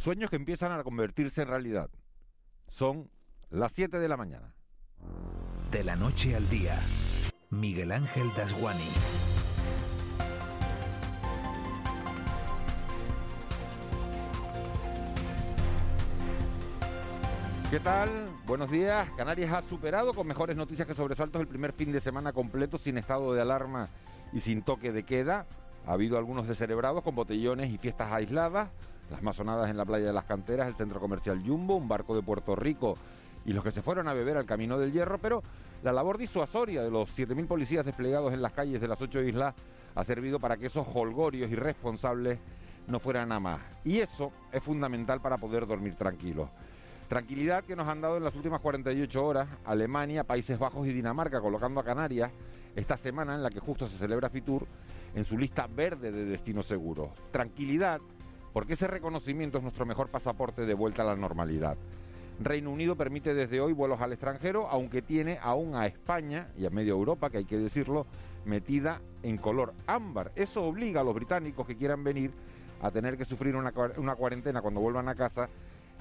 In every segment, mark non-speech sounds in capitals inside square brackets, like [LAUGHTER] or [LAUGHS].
Sueños que empiezan a convertirse en realidad. Son las 7 de la mañana. De la noche al día, Miguel Ángel Dasguani. ¿Qué tal? Buenos días. Canarias ha superado con mejores noticias que sobresaltos el primer fin de semana completo sin estado de alarma y sin toque de queda. Ha habido algunos descerebrados con botellones y fiestas aisladas, las masonadas en la playa de las canteras, el centro comercial Jumbo, un barco de Puerto Rico y los que se fueron a beber al Camino del Hierro, pero la labor disuasoria de los 7.000 policías desplegados en las calles de las ocho islas ha servido para que esos holgorios irresponsables no fueran a más. Y eso es fundamental para poder dormir tranquilos. Tranquilidad que nos han dado en las últimas 48 horas Alemania, Países Bajos y Dinamarca, colocando a Canarias esta semana en la que justo se celebra Fitur en su lista verde de destinos seguros. Tranquilidad porque ese reconocimiento es nuestro mejor pasaporte de vuelta a la normalidad. Reino Unido permite desde hoy vuelos al extranjero, aunque tiene aún a España y a media Europa, que hay que decirlo, metida en color ámbar. Eso obliga a los británicos que quieran venir a tener que sufrir una, una cuarentena cuando vuelvan a casa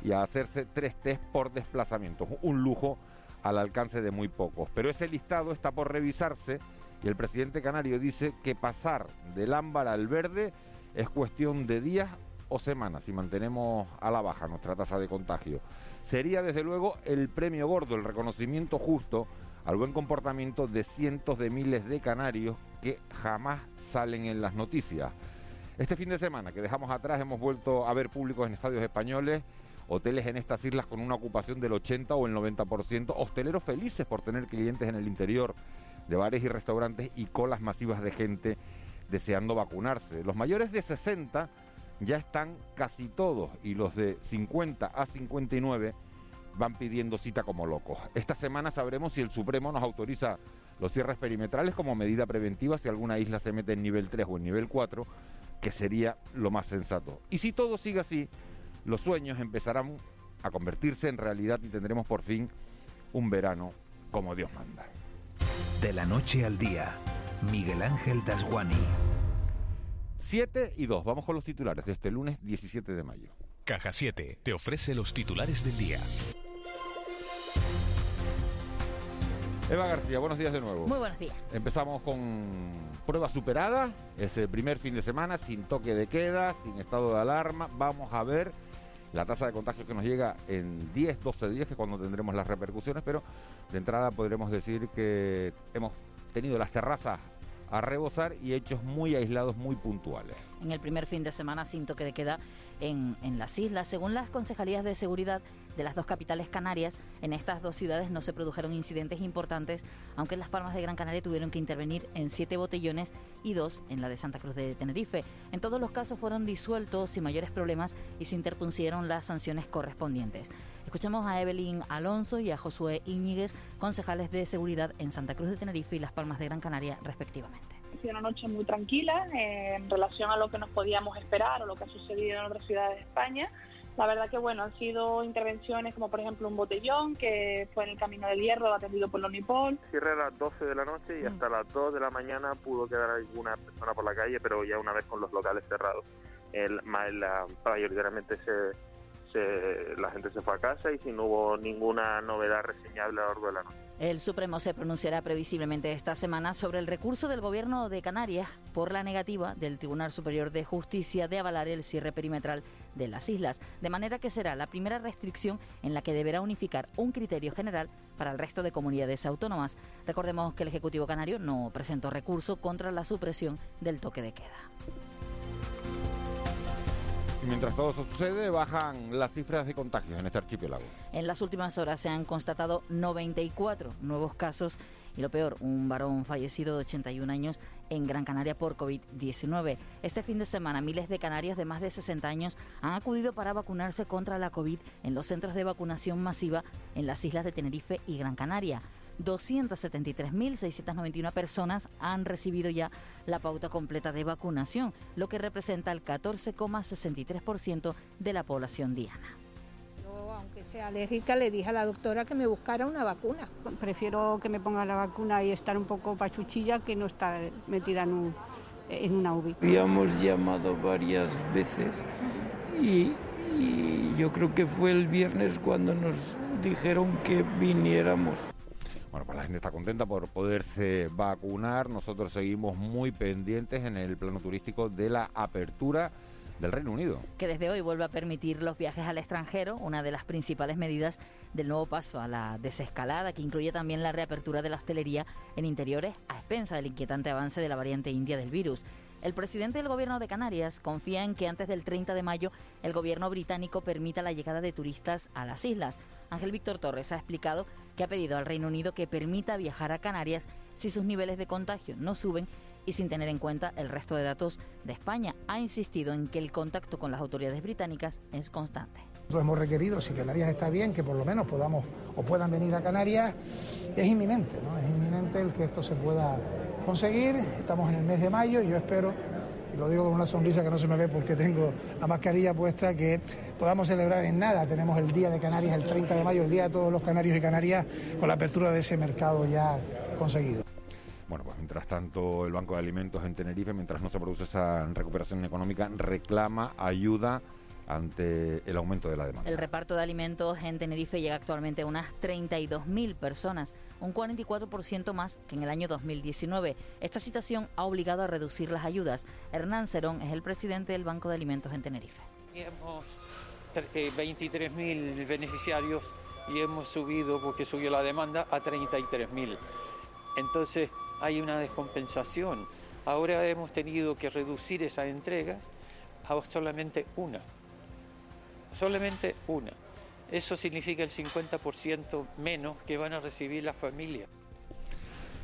y a hacerse tres test por desplazamiento. Un lujo al alcance de muy pocos. Pero ese listado está por revisarse y el presidente canario dice que pasar del ámbar al verde es cuestión de días o semanas si mantenemos a la baja nuestra tasa de contagio. Sería desde luego el premio gordo, el reconocimiento justo al buen comportamiento de cientos de miles de canarios que jamás salen en las noticias. Este fin de semana que dejamos atrás hemos vuelto a ver públicos en estadios españoles hoteles en estas islas con una ocupación del 80 o el 90%, hosteleros felices por tener clientes en el interior de bares y restaurantes y colas masivas de gente deseando vacunarse. Los mayores de 60 ya están casi todos y los de 50 a 59 van pidiendo cita como locos. Esta semana sabremos si el Supremo nos autoriza los cierres perimetrales como medida preventiva si alguna isla se mete en nivel 3 o en nivel 4, que sería lo más sensato. Y si todo sigue así, los sueños empezarán a convertirse en realidad y tendremos por fin un verano como Dios manda. De la noche al día, Miguel Ángel Dasguani. 7 y 2, vamos con los titulares de este lunes 17 de mayo. Caja 7 te ofrece los titulares del día. Eva García, buenos días de nuevo. Muy buenos días. Empezamos con prueba superada, es el primer fin de semana sin toque de queda, sin estado de alarma. Vamos a ver la tasa de contagio que nos llega en 10, 12 días, que es cuando tendremos las repercusiones, pero de entrada podremos decir que hemos tenido las terrazas a rebosar y hechos muy aislados, muy puntuales. En el primer fin de semana sin toque de queda en, en las islas, según las concejalías de seguridad de las dos capitales canarias, en estas dos ciudades no se produjeron incidentes importantes, aunque en Las Palmas de Gran Canaria tuvieron que intervenir en siete botellones y dos en la de Santa Cruz de Tenerife. En todos los casos fueron disueltos sin mayores problemas y se interpusieron las sanciones correspondientes. Escuchamos a Evelyn Alonso y a Josué Íñiguez, concejales de seguridad en Santa Cruz de Tenerife y Las Palmas de Gran Canaria, respectivamente. Ha sido una noche muy tranquila eh, en relación a lo que nos podíamos esperar o lo que ha sucedido en otras ciudades de España. La verdad que bueno, han sido intervenciones como por ejemplo un botellón que fue en el Camino del Hierro atendido por la Unipol. Cierre a las 12 de la noche y hasta las 2 de la mañana pudo quedar alguna persona por la calle, pero ya una vez con los locales cerrados. El, la, mayoritariamente se, la gente se fue a casa y si no hubo ninguna novedad reseñable a lo largo de la noche. El Supremo se pronunciará previsiblemente esta semana sobre el recurso del Gobierno de Canarias por la negativa del Tribunal Superior de Justicia de avalar el cierre perimetral de las islas, de manera que será la primera restricción en la que deberá unificar un criterio general para el resto de comunidades autónomas. Recordemos que el Ejecutivo Canario no presentó recurso contra la supresión del toque de queda. Mientras todo eso sucede, bajan las cifras de contagios en este archipiélago. En las últimas horas se han constatado 94 nuevos casos y lo peor, un varón fallecido de 81 años en Gran Canaria por COVID-19. Este fin de semana, miles de canarios de más de 60 años han acudido para vacunarse contra la COVID en los centros de vacunación masiva en las islas de Tenerife y Gran Canaria. 273.691 personas han recibido ya la pauta completa de vacunación, lo que representa el 14,63% de la población diana. Yo, aunque sea alérgica, le dije a la doctora que me buscara una vacuna. Prefiero que me ponga la vacuna y estar un poco pachuchilla que no estar metida en, un, en una UBI. Habíamos llamado varias veces y, y yo creo que fue el viernes cuando nos dijeron que viniéramos. Bueno, pues la gente está contenta por poderse vacunar. Nosotros seguimos muy pendientes en el plano turístico de la apertura del Reino Unido. Que desde hoy vuelve a permitir los viajes al extranjero, una de las principales medidas del nuevo paso a la desescalada, que incluye también la reapertura de la hostelería en interiores a expensa del inquietante avance de la variante india del virus. El presidente del gobierno de Canarias confía en que antes del 30 de mayo el gobierno británico permita la llegada de turistas a las islas. Ángel Víctor Torres ha explicado que ha pedido al Reino Unido que permita viajar a Canarias si sus niveles de contagio no suben y sin tener en cuenta el resto de datos de España. Ha insistido en que el contacto con las autoridades británicas es constante. Nosotros hemos requerido, si Canarias está bien, que por lo menos podamos o puedan venir a Canarias. Es inminente, ¿no? Es inminente el que esto se pueda conseguir. Estamos en el mes de mayo y yo espero, y lo digo con una sonrisa que no se me ve porque tengo la mascarilla puesta, que podamos celebrar en nada. Tenemos el Día de Canarias el 30 de mayo, el Día de todos los canarios y canarias, con la apertura de ese mercado ya conseguido. Bueno, pues mientras tanto el Banco de Alimentos en Tenerife, mientras no se produce esa recuperación económica, reclama ayuda ante el aumento de la demanda. El reparto de alimentos en Tenerife llega actualmente a unas 32.000 personas, un 44% más que en el año 2019. Esta situación ha obligado a reducir las ayudas. Hernán Cerón es el presidente del Banco de Alimentos en Tenerife. Tenemos 23.000 beneficiarios y hemos subido, porque subió la demanda, a 33.000. Entonces hay una descompensación. Ahora hemos tenido que reducir esas entregas a solamente una solamente una. Eso significa el 50% menos que van a recibir las familias.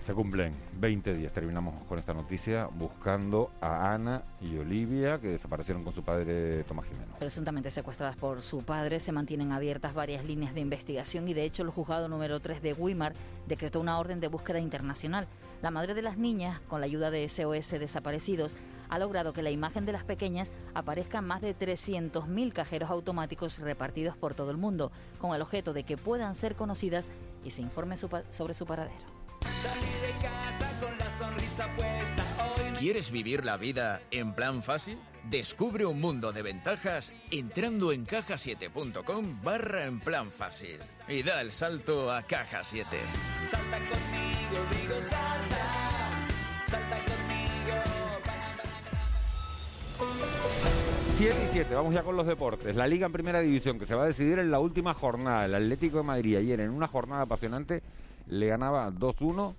Se cumplen 20 días, terminamos con esta noticia, buscando a Ana y Olivia, que desaparecieron con su padre Tomás Jimeno. Presuntamente secuestradas por su padre, se mantienen abiertas varias líneas de investigación y de hecho el juzgado número 3 de Weimar decretó una orden de búsqueda internacional. La madre de las niñas, con la ayuda de SOS Desaparecidos, ha logrado que la imagen de las pequeñas aparezca en más de 300.000 cajeros automáticos repartidos por todo el mundo, con el objeto de que puedan ser conocidas y se informe sobre su paradero. ¿Quieres vivir la vida en plan fácil? Descubre un mundo de ventajas entrando en cajasiete.com barra en plan fácil y da el salto a Caja 7. Salta conmigo, digo salta, salta conmigo. 7 y 7, vamos ya con los deportes. La Liga en Primera División que se va a decidir en la última jornada. El Atlético de Madrid ayer en una jornada apasionante le ganaba 2-1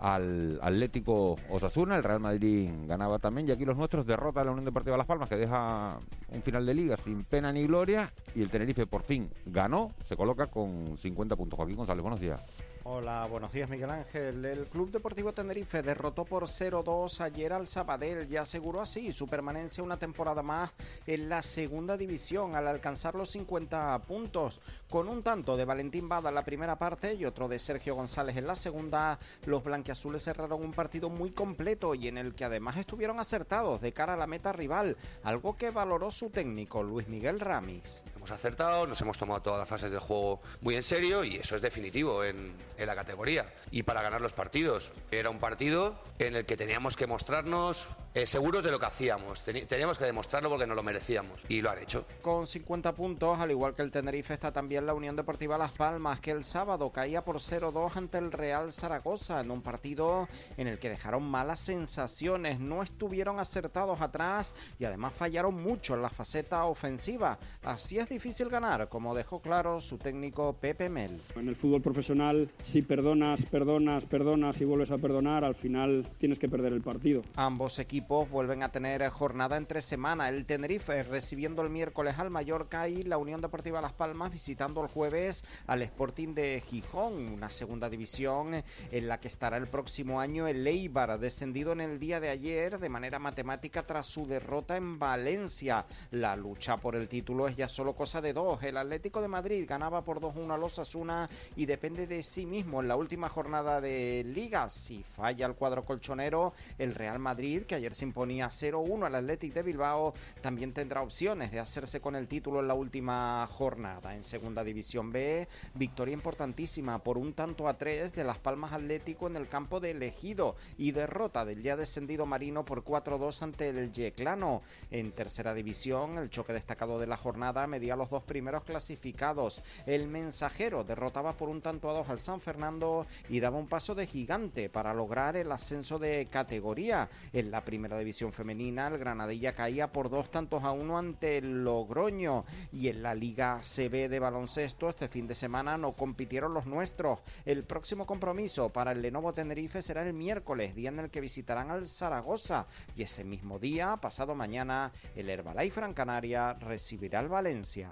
al Atlético Osasuna, el Real Madrid ganaba también y aquí los nuestros derrota a la Unión Deportiva Las Palmas que deja un final de liga sin pena ni gloria y el Tenerife por fin ganó, se coloca con 50 puntos. Joaquín González, buenos días. Hola, buenos días Miguel Ángel. El Club Deportivo Tenerife derrotó por 0-2 ayer al Sabadell y aseguró así su permanencia una temporada más en la segunda división al alcanzar los 50 puntos. Con un tanto de Valentín Bada en la primera parte y otro de Sergio González en la segunda, los blanquiazules cerraron un partido muy completo y en el que además estuvieron acertados de cara a la meta rival, algo que valoró su técnico Luis Miguel Ramis. Hemos acertado, nos hemos tomado todas las fases del juego muy en serio y eso es definitivo en, en la categoría y para ganar los partidos. Era un partido en el que teníamos que mostrarnos eh, seguros de lo que hacíamos. teníamos que demostrarlo porque nos lo merecíamos y lo han hecho. Con 50 puntos, al igual que el Tenerife, está también la Unión Deportiva Las Palmas, que el sábado caía por 0-2 ante el Real Zaragoza en un partido en el que dejaron malas sensaciones, no estuvieron acertados atrás y además fallaron mucho en la faceta ofensiva. Así es difícil ganar, como dejó claro su técnico Pepe Mel. En el fútbol profesional, si perdonas, perdonas, perdonas y vuelves a perdonar, al final tienes que perder el partido. Ambos equipos vuelven a tener jornada entre semana. El Tenerife recibiendo el miércoles al Mallorca y la Unión Deportiva Las Palmas visitando el jueves al Sporting de Gijón, una segunda división en la que estará el próximo año el Eibar, descendido en el día de ayer de manera matemática tras su derrota en Valencia. La lucha por el título es ya solo cosa de dos. El Atlético de Madrid ganaba por 2-1 a los Asuna y depende de sí mismo en la última jornada de Liga. Si falla el cuadro colchonero, el Real Madrid, que ayer se imponía 0-1 al Athletic de Bilbao, también tendrá opciones de hacerse con el título en la última jornada. En Segunda División B, victoria importantísima por un tanto a tres de Las Palmas Atlético en el campo de Elegido y derrota del ya descendido Marino por 4-2 ante el Yeclano. En Tercera División, el choque destacado de la jornada medía los dos primeros clasificados. El Mensajero derrotaba por un tanto a dos al San Fernando y daba un paso de gigante para lograr el ascenso de categoría. En la primera división femenina, el Granadilla caía por dos tantos a uno ante el Logroño. Y en la Liga CB de baloncesto, este fin de semana no compitieron los nuestros. El próximo compromiso para el Lenovo Tenerife será el miércoles, día en el que visitarán al Zaragoza. Y ese mismo día, pasado mañana, el Herbalife Gran Canaria recibirá al Valencia.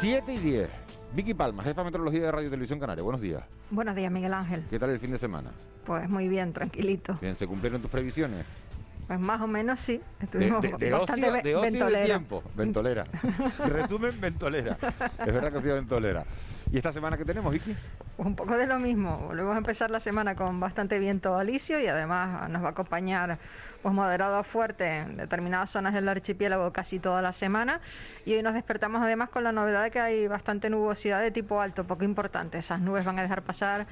7 y 10. Vicky Palma, jefa de meteorología de Radio y Televisión Canaria. Buenos días. Buenos días, Miguel Ángel. ¿Qué tal el fin de semana? Pues muy bien, tranquilito. Bien, ¿se cumplieron tus previsiones? Pues más o menos sí. Estuvimos de, de, de bastante ocio, de ocio de tiempo. Ventolera. [LAUGHS] Resumen, ventolera. Es verdad que ha sido ventolera. ¿Y esta semana qué tenemos, Vicky? Pues un poco de lo mismo. Volvemos a empezar la semana con bastante viento alisio y además nos va a acompañar pues moderado fuerte en determinadas zonas del archipiélago casi toda la semana. Y hoy nos despertamos además con la novedad de que hay bastante nubosidad de tipo alto, poco importante. Esas nubes van a dejar pasar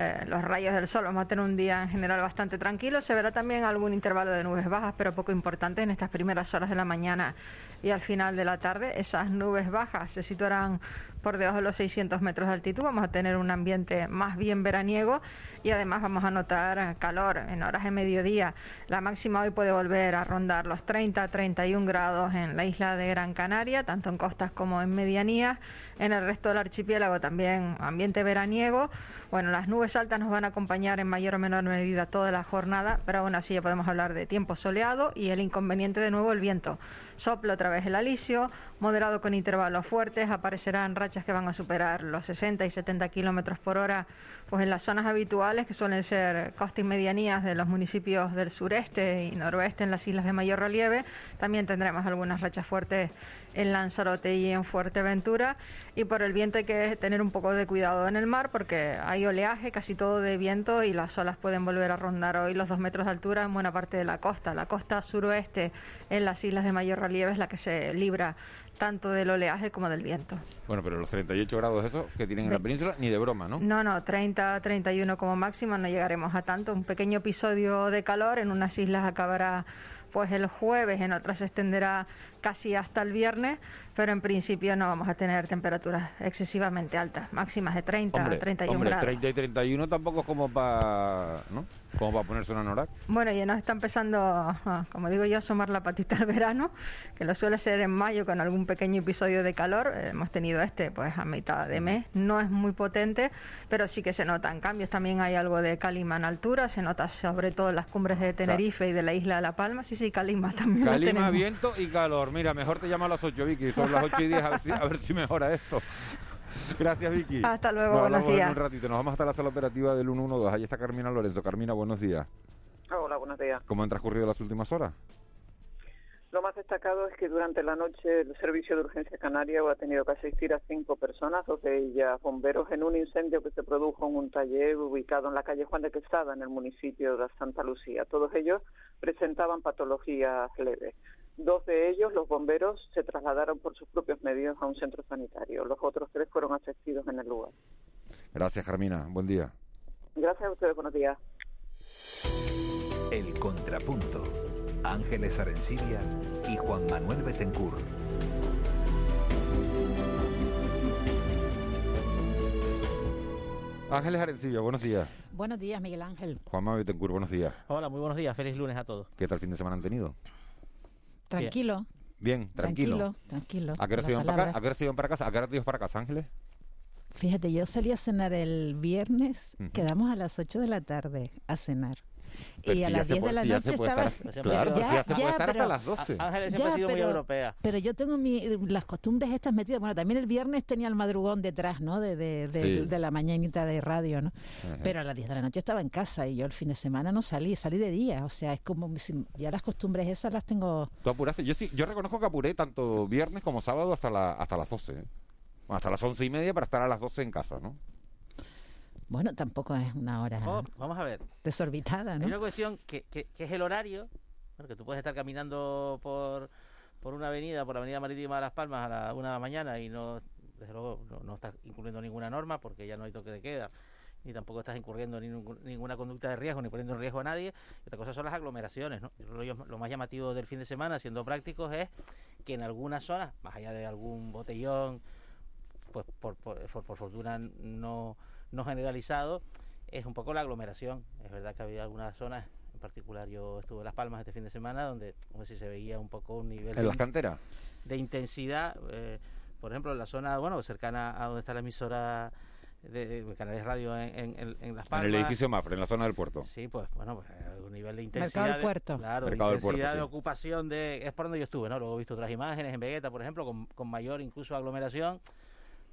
eh, los rayos del sol. Vamos a tener un día en general bastante tranquilo. Se verá también algún intervalo de nubes bajas, pero poco importante en estas primeras horas de la mañana y al final de la tarde. Esas nubes bajas se situarán por debajo de los 600 metros de altitud. Vamos a tener un ambiente más bien veraniego y además vamos a notar calor en horas de mediodía. La máxima hoy puede volver a rondar los 30-31 grados en la isla de Gran Canaria, tanto en costas como en medianías. En el resto del archipiélago también ambiente veraniego. Bueno, las nubes altas nos van a acompañar en mayor o menor medida toda la jornada, pero aún así ya podemos hablar de tiempo soleado y el inconveniente de nuevo el viento. Soplo otra vez el alisio, moderado con intervalos fuertes, aparecerán rachas que van a superar los 60 y 70 kilómetros por hora, pues en las zonas habituales que suelen ser costas y medianías de los municipios del sureste y noroeste en las islas de mayor relieve. También tendremos algunas rachas fuertes en Lanzarote y en Fuerteventura. Y por el viento hay que tener un poco de cuidado en el mar porque hay oleaje, casi todo de viento, y las olas pueden volver a rondar hoy los dos metros de altura en buena parte de la costa. La costa suroeste en las islas de mayor relieve es la que se libra tanto del oleaje como del viento. Bueno, pero los 38 grados esos que tienen en la península, ni de broma, ¿no? No, no, 30, 31 como máximo, no llegaremos a tanto. Un pequeño episodio de calor en unas islas acabará pues el jueves, en otras se extenderá casi hasta el viernes, pero en principio no vamos a tener temperaturas excesivamente altas, máximas de 30 hombre, a 31 hombre, grados. 30 y 31 tampoco es como para, ¿no? Como para ponerse una anorak. Bueno, ya nos está empezando, como digo yo, a asomar la patita al verano, que lo suele ser en mayo con algún pequeño episodio de calor. Hemos tenido este pues a mitad de mes. No es muy potente, pero sí que se notan cambios. También hay algo de calima en altura, se nota sobre todo en las cumbres de Tenerife y de la isla de La Palma. Sí, sí, calima también. Calima, viento y calor. Mira, mejor te llamo a las 8, Vicky. Son las 8 y 10, a ver si, a ver si mejora esto. [LAUGHS] Gracias, Vicky. Hasta luego, Nos buenos hablamos en días. un ratito. Nos vamos hasta la sala operativa del 112. Ahí está Carmina Lorenzo. Carmina, buenos días. Hola, buenos días. ¿Cómo han transcurrido las últimas horas? Lo más destacado es que durante la noche el Servicio de Urgencia Canaria ha tenido que asistir a cinco personas, dos de ellas bomberos, en un incendio que se produjo en un taller ubicado en la calle Juan de Quesada, en el municipio de Santa Lucía. Todos ellos presentaban patologías leves. Dos de ellos, los bomberos, se trasladaron por sus propios medios a un centro sanitario. Los otros tres fueron asistidos en el lugar. Gracias, Carmina. Buen día. Gracias a ustedes, buenos días. El Contrapunto. Ángeles Arencibia y Juan Manuel Betencur. Ángeles Arencillo, buenos días. Buenos días, Miguel Ángel. Juanma Betancourt, buenos días. Hola, muy buenos días. Feliz lunes a todos. ¿Qué tal fin de semana han tenido? Tranquilo. Bien, tranquilo. Tranquilo, tranquilo. ¿A qué hora se iban para para casa? ¿A qué hora te ibas para casa, Ángeles? Fíjate, yo salí a cenar el viernes, Ujú. quedamos a las 8 de la tarde a cenar. Pero y a si ya las se 10 de la si ya noche estaba... estar- claro, pues ya se puede estar hasta pero- las 12. Ángeles siempre ha sido muy europea. Pero yo tengo mi, las costumbres estas metidas. Bueno, también el viernes tenía el madrugón detrás, ¿no? De, de, de- Sí. de la mañanita de radio, ¿no? Ajá. Pero a las 10 de la noche estaba en casa y yo el fin de semana no salí, salí de día. O sea, es como si ya las costumbres esas las tengo... ¿Tú apuraste? Yo sí, yo reconozco que apuré tanto viernes como sábado hasta, la, hasta las 12. ¿eh? Bueno, hasta las once y media para estar a las 12 en casa, ¿no? Bueno, tampoco es una hora Vamos, vamos a ver. desorbitada, Hay ¿no? una cuestión que, que- que es el horario, bueno, que tú puedes estar caminando por, por una avenida, por la avenida marítima de Las Palmas a la una de la mañana y no, desde luego, no, no estás incurriendo ninguna norma porque ya no hay toque de queda, ni tampoco estás incurriendo en ninguna conducta de riesgo, ni poniendo en riesgo a nadie. Y otra cosa son las aglomeraciones, ¿no? Lo más llamativo del fin de semana, siendo prácticos, es que en algunas zonas, más allá de algún botellón, pues por, por, por- por fortuna no, no generalizado, es un poco la aglomeración. Es verdad que había algunas zonas, en particular yo estuve en Las Palmas este fin de semana, donde como si se veía un poco un nivel En de, las canteras. de intensidad. eh, por ejemplo, en la zona, bueno, cercana a donde está la emisora de, de Canales Radio en, en- en- en Las En Palmas. el edificio Mafre, en la zona del puerto. Sí, pues bueno, pues un nivel de Mercado intensidad. del de- Puerto. Claro, Mercado de del Puerto, intensidad de sí. ocupación de. Es por donde yo estuve, ¿no? Luego he visto otras imágenes en Vegeta, por ejemplo, con, con mayor incluso aglomeración,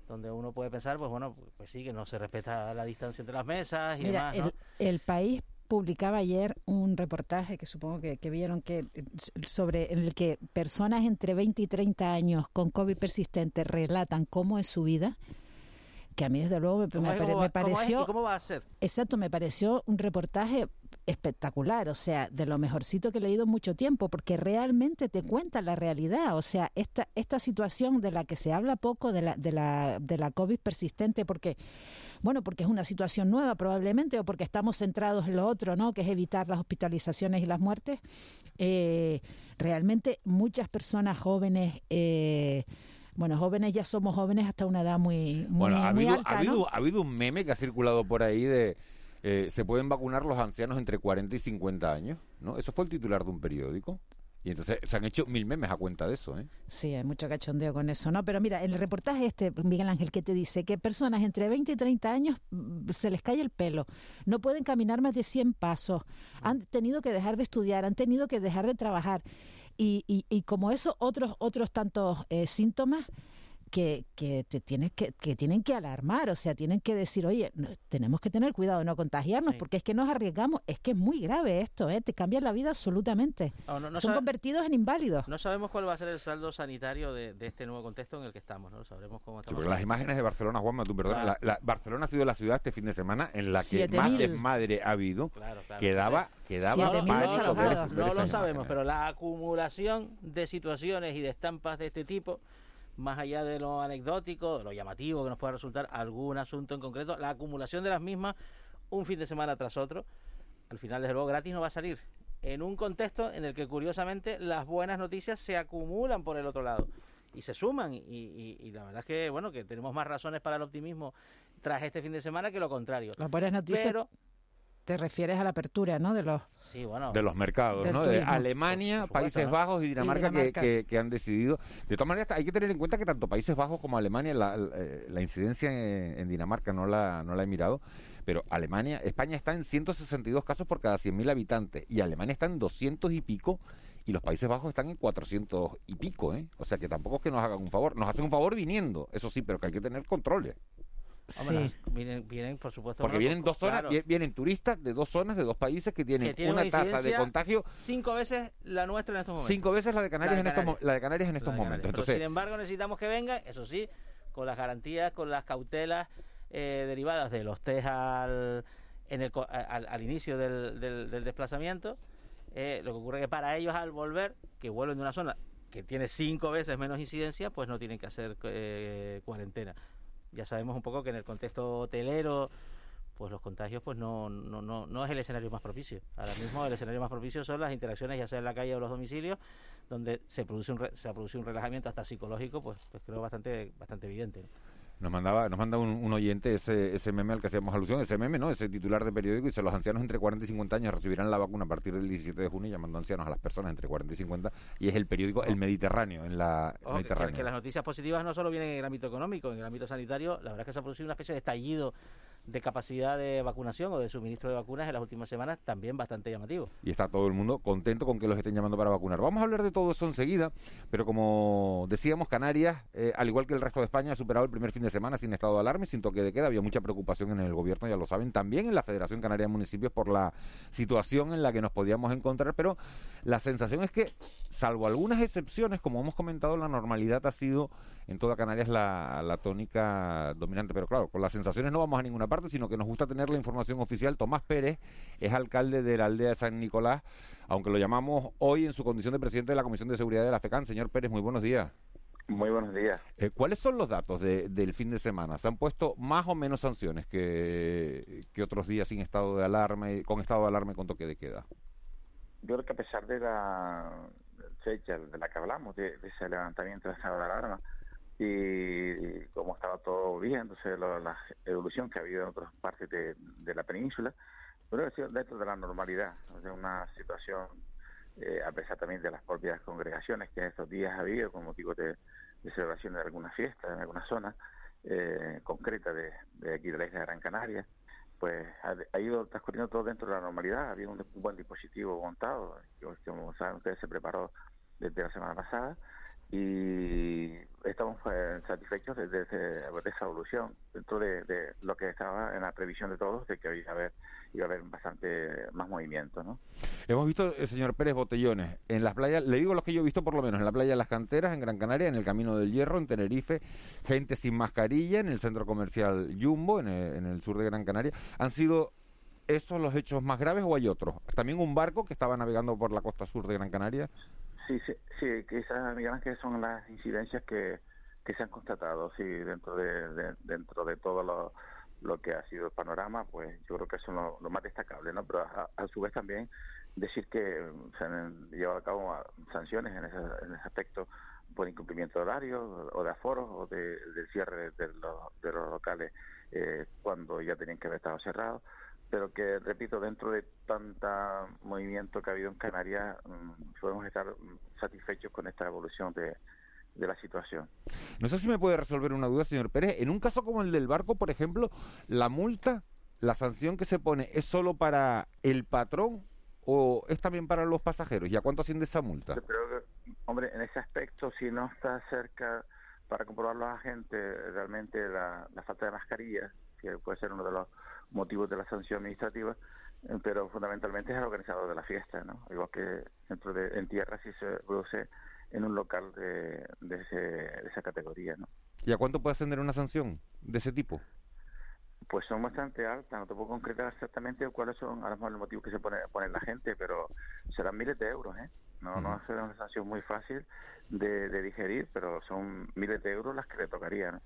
donde uno puede pensar, pues bueno, pues sí, que no se respeta la distancia entre las mesas y Mira, demás, ¿no? el, el país publicaba ayer un reportaje que supongo que, que vieron que sobre en el que personas entre 20 y 30 años con COVID persistente relatan cómo es su vida que a mí desde luego me, ¿Cómo me me pareció cómo va a ser? exacto me pareció un reportaje espectacular, o sea, de lo mejorcito que he leído en mucho tiempo, porque realmente te cuenta la realidad, o sea, esta, esta situación de la que se habla poco, de la, de la, de la COVID persistente, porque, bueno, porque es una situación nueva probablemente, o porque estamos centrados en lo otro, ¿no? Que es evitar las hospitalizaciones y las muertes, eh, realmente muchas personas jóvenes, eh, bueno, jóvenes ya somos jóvenes hasta una edad muy, muy, Bueno, ha muy habido, alta, ha, ¿no? habido, ha habido un meme que ha circulado por ahí de eh, se pueden vacunar los ancianos entre 40 y 50 años, ¿no? Eso fue el titular de un periódico. Y entonces se han hecho mil memes a cuenta de eso, ¿eh? Sí, hay mucho cachondeo con eso, ¿no? Pero mira, el reportaje este, Miguel Ángel, que te dice que personas entre 20 y 30 años mm, se les cae el pelo, no pueden caminar más de 100 pasos, han tenido que dejar de estudiar, han tenido que dejar de trabajar. Y, y, y como eso, otros, otros tantos eh, síntomas que, que te tienes que, que tienen que alarmar, o sea, tienen que decir, oye, no- tenemos que tener cuidado de no contagiarnos, Sí. porque es que nos arriesgamos, es que es muy grave esto, ¿eh? te cambia la vida absolutamente. No, no- no Son convertidos en inválidos. No sabemos cuál va a ser el saldo sanitario de, de este nuevo contexto en el que estamos, ¿no? Sabremos cómo Sí, estamos. porque las imágenes de Barcelona, Juanma, tú perdona, Claro. la, la- Barcelona ha sido la ciudad este fin de semana en la que más desmadre ha habido, Claro, claro. que daba, que daba Siete mil pánico ver, desalojados. ver no lo sabemos, imágenes. pero la acumulación de situaciones y de estampas de este tipo, más allá de lo anecdótico, de lo llamativo que nos pueda resultar algún asunto en concreto, la acumulación de las mismas un fin de semana tras otro, al final desde luego gratis no va a salir. En un contexto en el que curiosamente las buenas noticias se acumulan por el otro lado y se suman y, y- y la verdad es que bueno que tenemos más razones para el optimismo tras este fin de semana que lo contrario. Las buenas noticias Pero te refieres a la apertura, ¿no? De los sí, bueno, de los mercados, ¿no? De. Alemania, supuesto, Países ¿no? Bajos y Dinamarca, que- Dinamarca. Que, que han decidido. De todas maneras, hay que tener en cuenta que tanto Países Bajos como Alemania, la, la- eh, la incidencia en, en Dinamarca no la, no la he mirado, pero Alemania, España está en 162 casos por cada 100.000 habitantes y Alemania está en 200 y pico y los Países Bajos están en 400 y pico, ¿eh? O sea que tampoco es que nos hagan un favor, nos hacen un favor viniendo, eso sí, pero que hay que tener controles. Sí. vienen, vienen, por supuesto. Porque vienen dos zonas, claro, vienen turistas de dos zonas, de dos países que tienen, Que tienen una una tasa de contagio cinco veces la nuestra en estos momentos. cinco veces la de Canarias, La de en, estos, la de Canarias en estos momentos. Pero, Entonces, sin embargo, necesitamos que vengan, eso sí, con las garantías, con las cautelas eh, derivadas de los test al, en el, al, al inicio del, del- del desplazamiento. Eh, lo que ocurre que para ellos al volver, que vuelven de una zona que tiene cinco veces menos incidencia, pues no tienen que hacer eh, cuarentena. Ya sabemos un poco que en el contexto hotelero, pues los contagios pues no, no, no, no es el escenario más propicio. Ahora mismo el escenario más propicio son las interacciones ya sea en la calle o los domicilios, donde se produce un, se ha producido un relajamiento hasta psicológico, pues, pues creo bastante, bastante evidente. Nos mandaba nos manda un, un oyente ese, ese meme al que hacíamos alusión, ese meme, ¿no? Ese titular de periódico, dice, los ancianos entre 40 y 50 años recibirán la vacuna a partir del 17 de junio, llamando ancianos a las personas entre 40 y 50, y es el periódico El Mediterráneo, en la que, Mediterráneo. que las noticias positivas no solo vienen en el ámbito económico, en el ámbito sanitario, la verdad es que se ha producido una especie de estallido de capacidad de vacunación o de suministro de vacunas en las últimas semanas también bastante llamativo. Y está todo el mundo contento con que los estén llamando para vacunar. Vamos a hablar de todo eso enseguida, pero como decíamos, Canarias, eh, al igual que el resto de España, ha superado el primer fin de semana sin estado de alarma y sin toque de queda. Había mucha preocupación en el gobierno, ya lo saben, también en la Federación Canaria de Municipios por la situación en la que nos podíamos encontrar, pero la sensación es que, salvo algunas excepciones, como hemos comentado, la normalidad ha sido en toda Canarias la, la tónica dominante. Pero claro, con las sensaciones no vamos a ninguna parte, sino que nos gusta tener la información oficial. Tomás Pérez es alcalde de la aldea de San Nicolás, aunque lo llamamos hoy en su condición de presidente de la Comisión de Seguridad de la FECAN. Señor Pérez, muy buenos días. Muy buenos días. Eh, ¿Cuáles son los datos de, del fin de semana? ¿Se han puesto más o menos sanciones que, que otros días sin estado de alarma, y, con estado de alarma y con toque de queda? Yo creo que a pesar de la fecha de la que hablamos, de, de ese levantamiento del estado de alarma, y, como estaba todo bien, entonces la evolución que ha habido en otras partes de, de la península, pero ha sido dentro de la normalidad, de una situación, eh, a pesar también de las propias congregaciones que en estos días ha habido con motivo de, celebración de algunas fiestas en algunas zonas eh, concretas de, de, aquí de la isla de Gran Canaria, pues ha, ha, ido transcurriendo todo dentro de la normalidad, había un, un buen dispositivo montado, que como saben ustedes se preparó desde la semana pasada, y estamos eh, satisfechos de, esa evolución dentro de, lo que estaba en la previsión de todos de que iba a haber, iba a haber bastante más movimiento. ¿no? Hemos visto, el señor Pérez, botellones en las playas, le digo los que yo he visto por lo menos, en la playa de las Canteras, en Gran Canaria, en el Camino del Hierro, en Tenerife, gente sin mascarilla, en el centro comercial Jumbo, en el, en el sur de Gran Canaria. Han sido esos los hechos más graves o hay otros? También un barco que estaba navegando por la costa sur de Gran Canaria. Sí, sí, sí quizás, Miguel Ángel, son las incidencias que, que se han constatado, sí, dentro de, de dentro de todo lo, lo, que ha sido el panorama, pues yo creo que es lo, lo más destacable, ¿no? Pero a, a, su vez también decir que se han llevado a cabo sanciones en ese, en ese aspecto por incumplimiento de horario o de aforos o de, del cierre de los, de los locales eh, cuando ya tenían que haber estado cerrados pero que, repito, dentro de tanta movimiento que ha habido en Canarias, mmm, podemos estar satisfechos con esta evolución de, de la situación. No sé si me puede resolver una duda, señor Pérez. En un caso como el del barco, por ejemplo, la multa, la sanción que se pone, ¿es solo para el patrón o es también para los pasajeros? ¿Y a cuánto asciende esa multa? Pero, hombre, en ese aspecto, si no está cerca para comprobar los agentes realmente la, la falta de mascarilla, que puede ser uno de los motivos de la sanción administrativa, pero fundamentalmente es el organizador de la fiesta, ¿no? Igual que dentro de en tierra si se produce en un local de, de, ese, de esa categoría, ¿no? ¿Y a cuánto puede ascender una sanción de ese tipo? Pues son bastante altas, no te puedo concretar exactamente cuáles son a lo mejor los motivos que se pone, pone la gente, pero serán miles de euros, ¿eh? No, no será una sanción muy fácil de, de, digerir, pero son miles de euros las que le tocarían.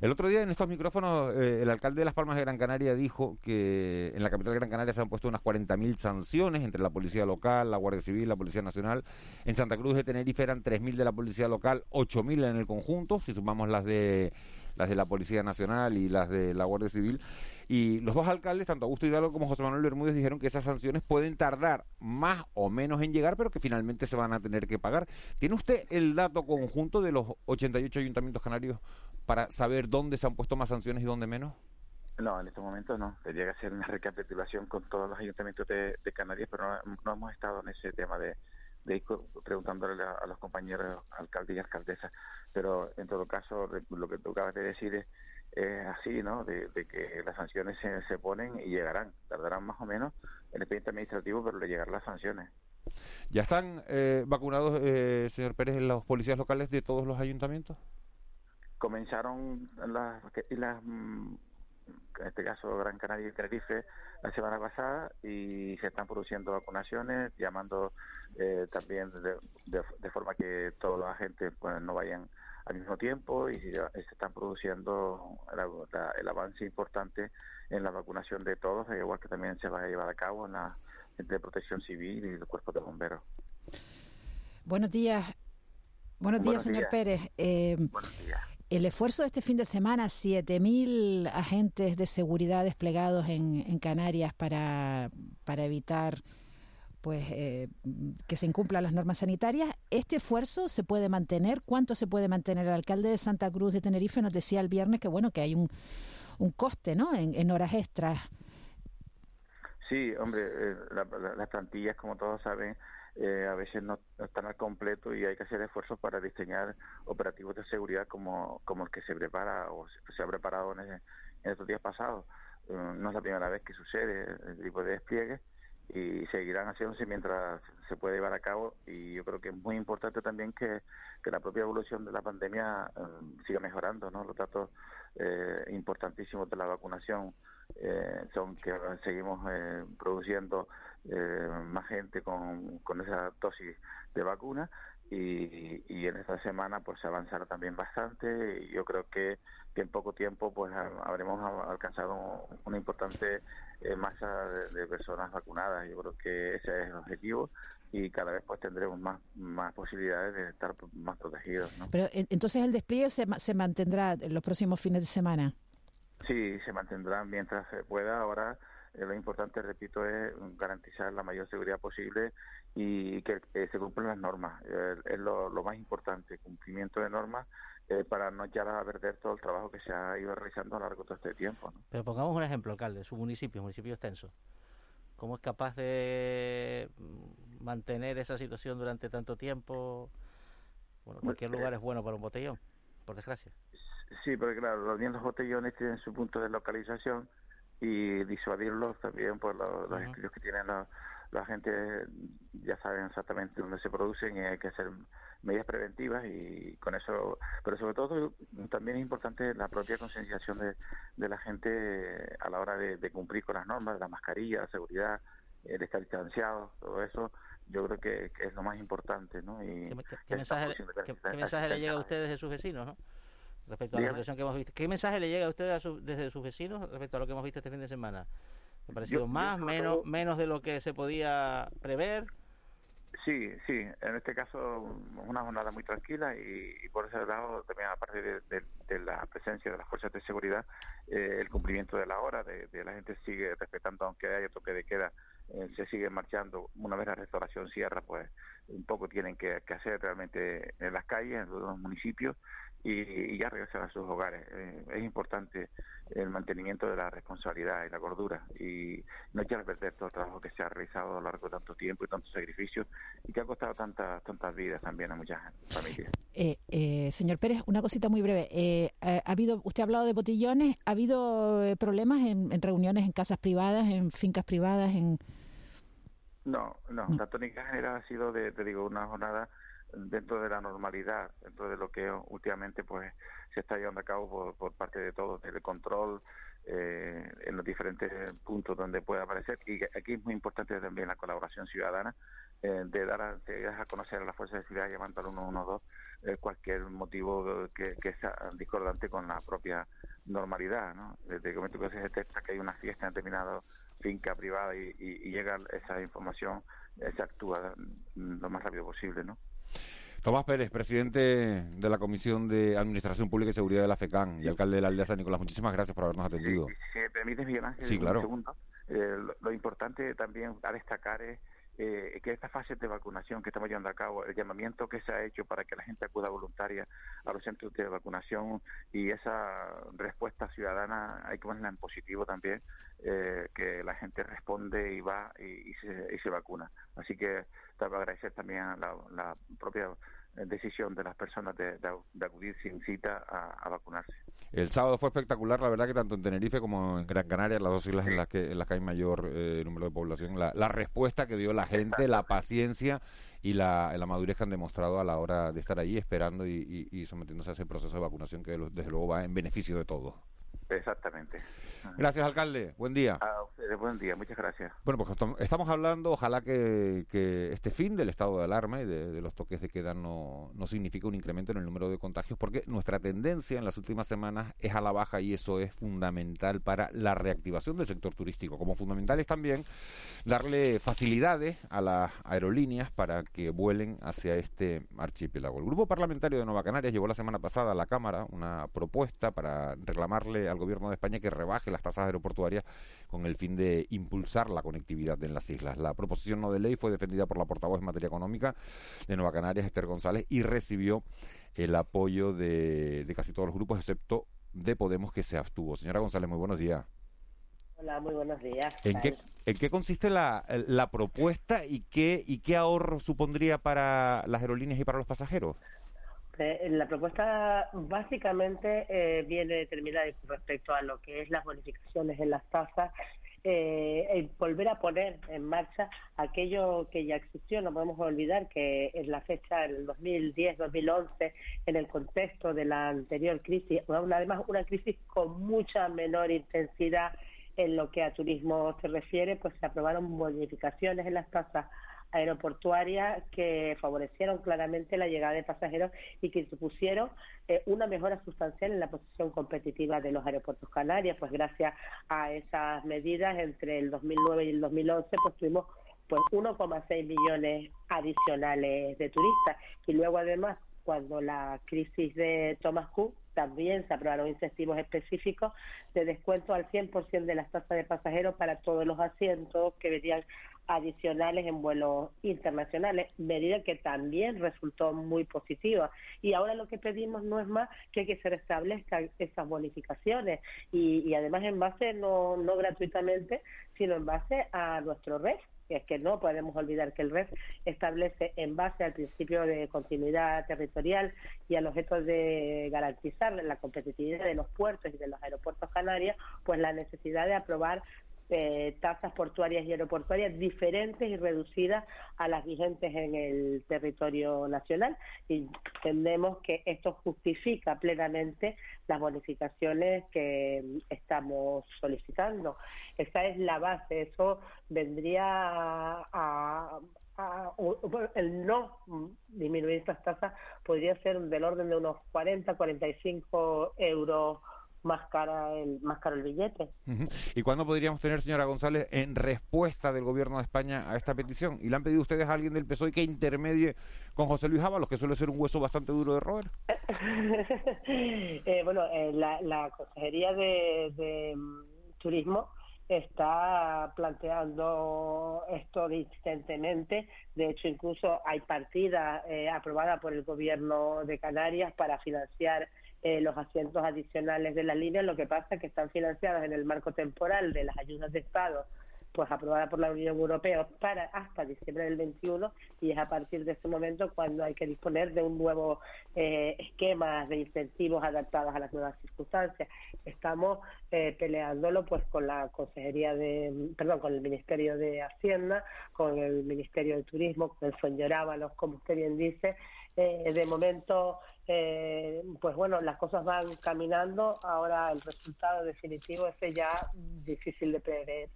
El otro día en estos micrófonos eh, el alcalde de Las Palmas de Gran Canaria dijo que en la capital de Gran Canaria se han puesto unas 40.000 sanciones entre la Policía Local, la Guardia Civil, la Policía Nacional. En Santa Cruz de Tenerife eran 3.000 de la Policía Local, 8.000 en el conjunto, si sumamos las de las de la Policía Nacional y las de la Guardia Civil. Y los dos alcaldes, tanto Augusto Hidalgo como José Manuel Bermúdez, dijeron que esas sanciones pueden tardar más o menos en llegar, pero que finalmente se van a tener que pagar. ¿Tiene usted el dato conjunto de los 88 ayuntamientos canarios para saber dónde se han puesto más sanciones y dónde menos? No, en estos momentos no. Tendría que hacer una recapitulación con todos los ayuntamientos de, de Canarias, pero no, no, hemos estado en ese tema de, de ir preguntándole a, a, los compañeros alcaldes y alcaldesas. Pero en todo caso, lo que tú acabas de decir es, es así, ¿no? De, de, que las sanciones se, se ponen y llegarán. Tardarán más o menos el expediente administrativo, pero le llegarán las sanciones. ¿Ya están eh, vacunados, eh, señor Pérez, los policías locales de todos los ayuntamientos? Comenzaron las, las en este caso Gran Canaria y Tenerife la semana pasada y se están produciendo vacunaciones, llamando eh, también de, de, de, forma que todos los agentes pues, no vayan al mismo tiempo y se están produciendo la, la, el avance importante en la vacunación de todos, igual que también se va a llevar a cabo en la de protección civil y el cuerpo de bomberos. Buenos días. Buenos, Buenos días, señor días. Pérez. Eh, Buenos días. El esfuerzo de este fin de semana, 7.000 agentes de seguridad desplegados en, en Canarias para, para evitar pues eh, que se incumplan las normas sanitarias. ¿Este esfuerzo se puede mantener? ¿Cuánto se puede mantener? El alcalde de Santa Cruz de Tenerife nos decía el viernes que bueno que hay un, un coste, ¿no? En, horas extras. Sí, hombre, eh, las plantillas, como todos saben, eh, a veces no, están al completo y hay que hacer esfuerzos para diseñar operativos de seguridad como, como el que se prepara o se, ha preparado en, estos días pasados. Eh, no es la primera vez que sucede el tipo de despliegue y seguirán haciéndose mientras se puede llevar a cabo y yo creo que es muy importante también que, que la propia evolución de la pandemia siga mejorando, ¿no? Los datos eh, importantísimos de la vacunación eh, son que seguimos eh, produciendo eh, más gente con, con esa dosis de vacuna y, y, en esta semana pues se avanzará también bastante y yo creo que, que en poco tiempo pues habremos alcanzado una importante masa de, personas vacunadas. Yo creo que ese es el objetivo y cada vez pues tendremos más más posibilidades de estar más protegidos pero entonces el despliegue se, se mantendrá en los próximos fines de semana. Sí, se mantendrá mientras se pueda. Ahora eh, lo importante, repito, es garantizar la mayor seguridad posible y que se cumplan las normas. es lo, más importante, cumplimiento de normas eh, para no echar a perder todo el trabajo que se ha ido realizando a lo largo de todo este tiempo. Pero pongamos un ejemplo, alcalde, su municipio, municipio extenso. ¿Cómo es capaz de mantener esa situación durante tanto tiempo? Bueno, cualquier lugar es bueno para un botellón, por desgracia. Sí, porque claro, los los botellones tienen su punto de localización y disuadirlos también por los, estudios que tienen la, gente, ya saben exactamente dónde se producen y hay que hacer medidas preventivas y con eso, pero sobre todo también es importante la propia concienciación de, de la gente a la hora de, cumplir con las normas, la mascarilla, la seguridad, el estar distanciado, todo eso yo creo que, es lo más importante, ¿no? Y ¿Qué, mensaje, mensaje le llega a ustedes de sus vecinos, no? Respecto a la situación que hemos visto. ¿Qué mensaje le llega a usted desde sus vecinos respecto a lo que hemos visto este fin de semana? ¿Le ha parecido más, menos, menos de lo que se podía prever? Sí, sí, en este caso una jornada muy tranquila y, por ese lado también aparte de, la presencia de las fuerzas de seguridad, eh, el cumplimiento de la hora, de, la gente sigue respetando aunque haya toque de queda, eh, se sigue marchando, una vez la restauración cierra pues un poco tienen que, que hacer realmente en las calles, en los municipios y, ya regresar a sus hogares. Eh, es importante el mantenimiento de la responsabilidad y la cordura y no echar a perder todo el trabajo que se ha realizado a lo largo de tanto tiempo y tantos sacrificios y que ha costado tantas tantas vidas también a muchas familias. Eh, eh, señor Pérez, una cosita muy breve. ha habido, usted ha hablado de botillones, ¿ha habido problemas en, reuniones en casas privadas, en fincas privadas, en no, no, la tónica general ha sido de, te digo, una jornada dentro de la normalidad, dentro de lo que últimamente pues se está llevando a cabo por, parte de todos, el control eh, en los diferentes puntos donde puede aparecer. Y aquí es muy importante también la colaboración ciudadana, eh, de dar a, a conocer a las fuerzas de seguridad llamando al 112 eh, cualquier motivo que, sea discordante con la propia normalidad. ¿no? Desde el momento que se detecta que hay una fiesta en determinada finca privada y, y llega esa información, se actúa lo más rápido posible. ¿no? Tomás Pérez, presidente de la Comisión de Administración Pública y Seguridad de la FECAN y alcalde de la aldea San Nicolás, muchísimas gracias por habernos atendido. si me permites, Miguel Ángel, sí, claro. un segundo. Eh, lo, importante también a destacar es eh, que esta fase de vacunación que estamos llevando a cabo, el llamamiento que se ha hecho para que la gente acuda voluntaria a los centros de vacunación y esa respuesta ciudadana hay que ponerla en positivo también, eh, que la gente responde y va y, se, y se, vacuna. Así que tengo que agradecer también a la, propia decisión de las personas de, acudir sin cita a, vacunarse. El sábado fue espectacular, la verdad que tanto en Tenerife como en Gran Canaria, las dos islas en las que, en las que hay mayor eh, número de población, la, la, respuesta que dio la gente, la paciencia y la, la, madurez que han demostrado a la hora de estar ahí esperando y, y sometiéndose a ese proceso de vacunación que desde luego va en beneficio de todos. Exactamente. Gracias, alcalde. Buen día. A ustedes, buen día. Muchas gracias. Bueno, pues estamos hablando, ojalá que, este fin del estado de alarma y de, los toques de queda no, no signifique un incremento en el número de contagios, porque nuestra tendencia en las últimas semanas es a la baja y eso es fundamental para la reactivación del sector turístico. Como fundamental es también darle facilidades a las aerolíneas para que vuelen hacia este archipiélago. El Grupo Parlamentario de Nueva Canarias llevó la semana pasada a la Cámara una propuesta para reclamarle al Gobierno de España que rebaje las tasas aeroportuarias con el fin de impulsar la conectividad en las islas. La proposición no de ley fue defendida por la portavoz en materia económica de Nueva Canarias, Esther González, y recibió el apoyo de, casi todos los grupos, excepto de Podemos que se abstuvo. Señora González, muy buenos días. Hola, muy buenos días. ¿En qué, ¿En qué consiste la, la propuesta y qué, y qué ahorro supondría para las aerolíneas y para los pasajeros? La propuesta básicamente eh, viene determinada respecto a lo que es las bonificaciones en las tasas, eh, volver a poner en marcha aquello que ya existió. No podemos olvidar que en la fecha del 2010-2011, en el contexto de la anterior crisis, además una crisis con mucha menor intensidad en lo que a turismo se refiere, pues se aprobaron bonificaciones en las tasas aeroportuarias que favorecieron claramente la llegada de pasajeros y que supusieron eh, una mejora sustancial en la posición competitiva de los aeropuertos canarios, pues gracias a esas medidas entre el 2009 y el 2011 pues tuvimos pues 1,6 millones adicionales de turistas. Y luego además cuando la crisis de Thomas Cook también se aprobaron incentivos específicos de descuento al 100% de las tasas de pasajeros para todos los asientos que venían adicionales en vuelos internacionales, medida que también resultó muy positiva. Y ahora lo que pedimos no es más que que se restablezcan esas bonificaciones y, además en base no, no gratuitamente, sino en base a nuestro REF, es que no podemos olvidar que el REF establece en base al principio de continuidad territorial y al objeto de garantizar la competitividad de los puertos y de los aeropuertos canarios, pues la necesidad de aprobar eh, tasas portuarias y aeroportuarias diferentes y reducidas a las vigentes en el territorio nacional y entendemos que esto justifica plenamente las bonificaciones que estamos solicitando. Esa es la base, eso vendría a, el no disminuir estas tasas podría ser del orden de unos 40, 45 euros más cara el más caro el billete. ¿Y cuándo podríamos tener, señora González, en respuesta del gobierno de España a esta petición? ¿Y le han pedido ustedes a alguien del PSOE que intermedie con José Luis Ábalos, que suele ser un hueso bastante duro de roer? [LAUGHS] eh, bueno, eh, la, la, Consejería de, mm, Turismo está planteando esto insistentemente. De hecho, incluso hay partida eh, aprobada por el gobierno de Canarias para financiar eh, los asientos adicionales de la línea, lo que pasa es que están financiados en el marco temporal de las ayudas de Estado pues aprobada por la Unión Europea para hasta diciembre del 21 y es a partir de ese momento cuando hay que disponer de un nuevo eh, esquema de incentivos adaptados a las nuevas circunstancias. Estamos eh, peleándolo pues con la Consejería de, perdón, con el Ministerio de Hacienda, con el Ministerio de Turismo, con el Ábalos, como usted bien dice. Eh, de momento eh, pues bueno, las cosas van caminando, ahora el resultado definitivo es ya difícil de prever.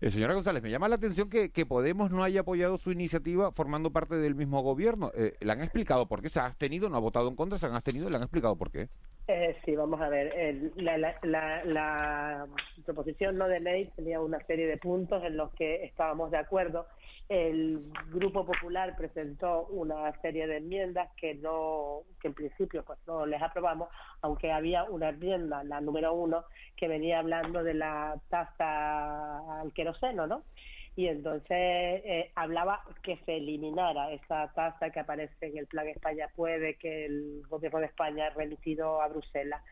Eh, señora González, me llama la atención que, Podemos no haya apoyado su iniciativa formando parte del mismo gobierno. Eh, ¿Le han explicado por qué se ha abstenido? ¿No ha votado en contra? ¿Se han abstenido? ¿Le han explicado por qué? Eh, sí, vamos a ver. la, la, la, proposición no de ley tenía una serie de puntos en los que estábamos de acuerdo el Grupo Popular presentó una serie de enmiendas que no, que en principio pues no les aprobamos, aunque había una enmienda, la número uno, que venía hablando de la tasa al queroseno, ¿no? Y entonces eh, hablaba que se eliminara esa tasa que aparece en el Plan España Puede, que el Gobierno de España ha remitido a Bruselas.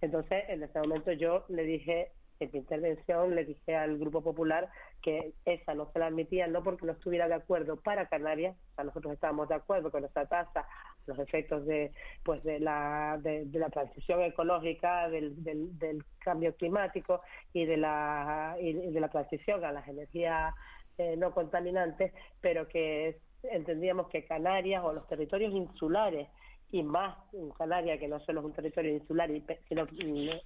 Entonces, en ese momento yo le dije en mi intervención le dije al Grupo Popular que esa no se la admitían, no porque no estuviera de acuerdo para Canarias, o sea, nosotros estábamos de acuerdo con esa tasa, los efectos de pues de la, de, la transición ecológica, del, del, cambio climático y de la, y de la transición a las energías eh, no contaminantes, pero que entendíamos que Canarias o los territorios insulares y más Canarias, que no solo es un territorio insular, sino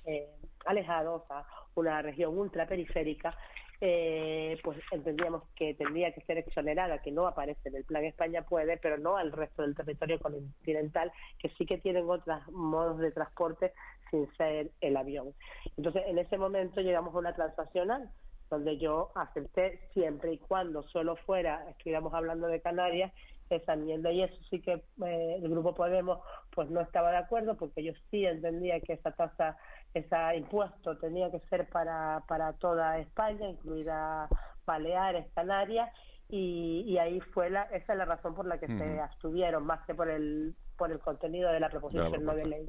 eh, alejado, o sea, una región ultraperiférica, eh, pues entendíamos que tendría que ser exonerada, que no aparece en el Plan España Puede, pero no al resto del territorio continental, que sí que tienen otros modos de transporte sin ser el avión. Entonces, en ese momento llegamos a una transaccional donde yo acepté siempre y cuando solo fuera, estuviéramos hablando de Canarias, esa enmienda y eso sí que eh, el grupo Podemos pues no estaba de acuerdo porque yo sí entendía que esa tasa ese impuesto tenía que ser para, para toda España, incluida Baleares, Canarias, y, ahí fue la, esa es la razón por la que se abstuvieron, más que por el por el contenido de la proposición no de ley.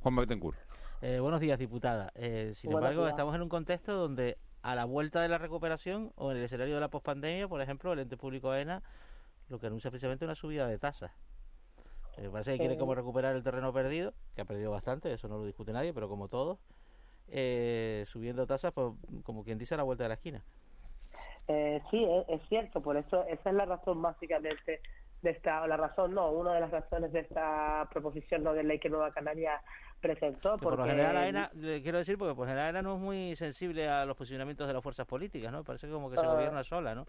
Juan Betancourt. Eh, buenos días, diputada. Eh, sin Buenos embargo, días. estamos en un contexto donde a la vuelta de la recuperación o en el escenario de la pospandemia, por ejemplo, el ente público AENA lo que anuncia precisamente una subida de tasas. Eh, parece que quiere como recuperar el terreno perdido, que ha perdido bastante, eso no lo discute nadie, pero como todos, eh, subiendo tasas, pues, como quien dice, a la vuelta de la esquina. Eh, sí, es, es cierto, por eso esa es la razón básicamente de esta, o la razón no, una de las razones de esta proposición no de ley que Nueva Canaria presentó. Que por lo porque- general AENA, le quiero decir, porque por lo general AENA no es muy sensible a los posicionamientos de las fuerzas políticas, ¿no? Parece como que se Ah. gobierna sola, ¿no?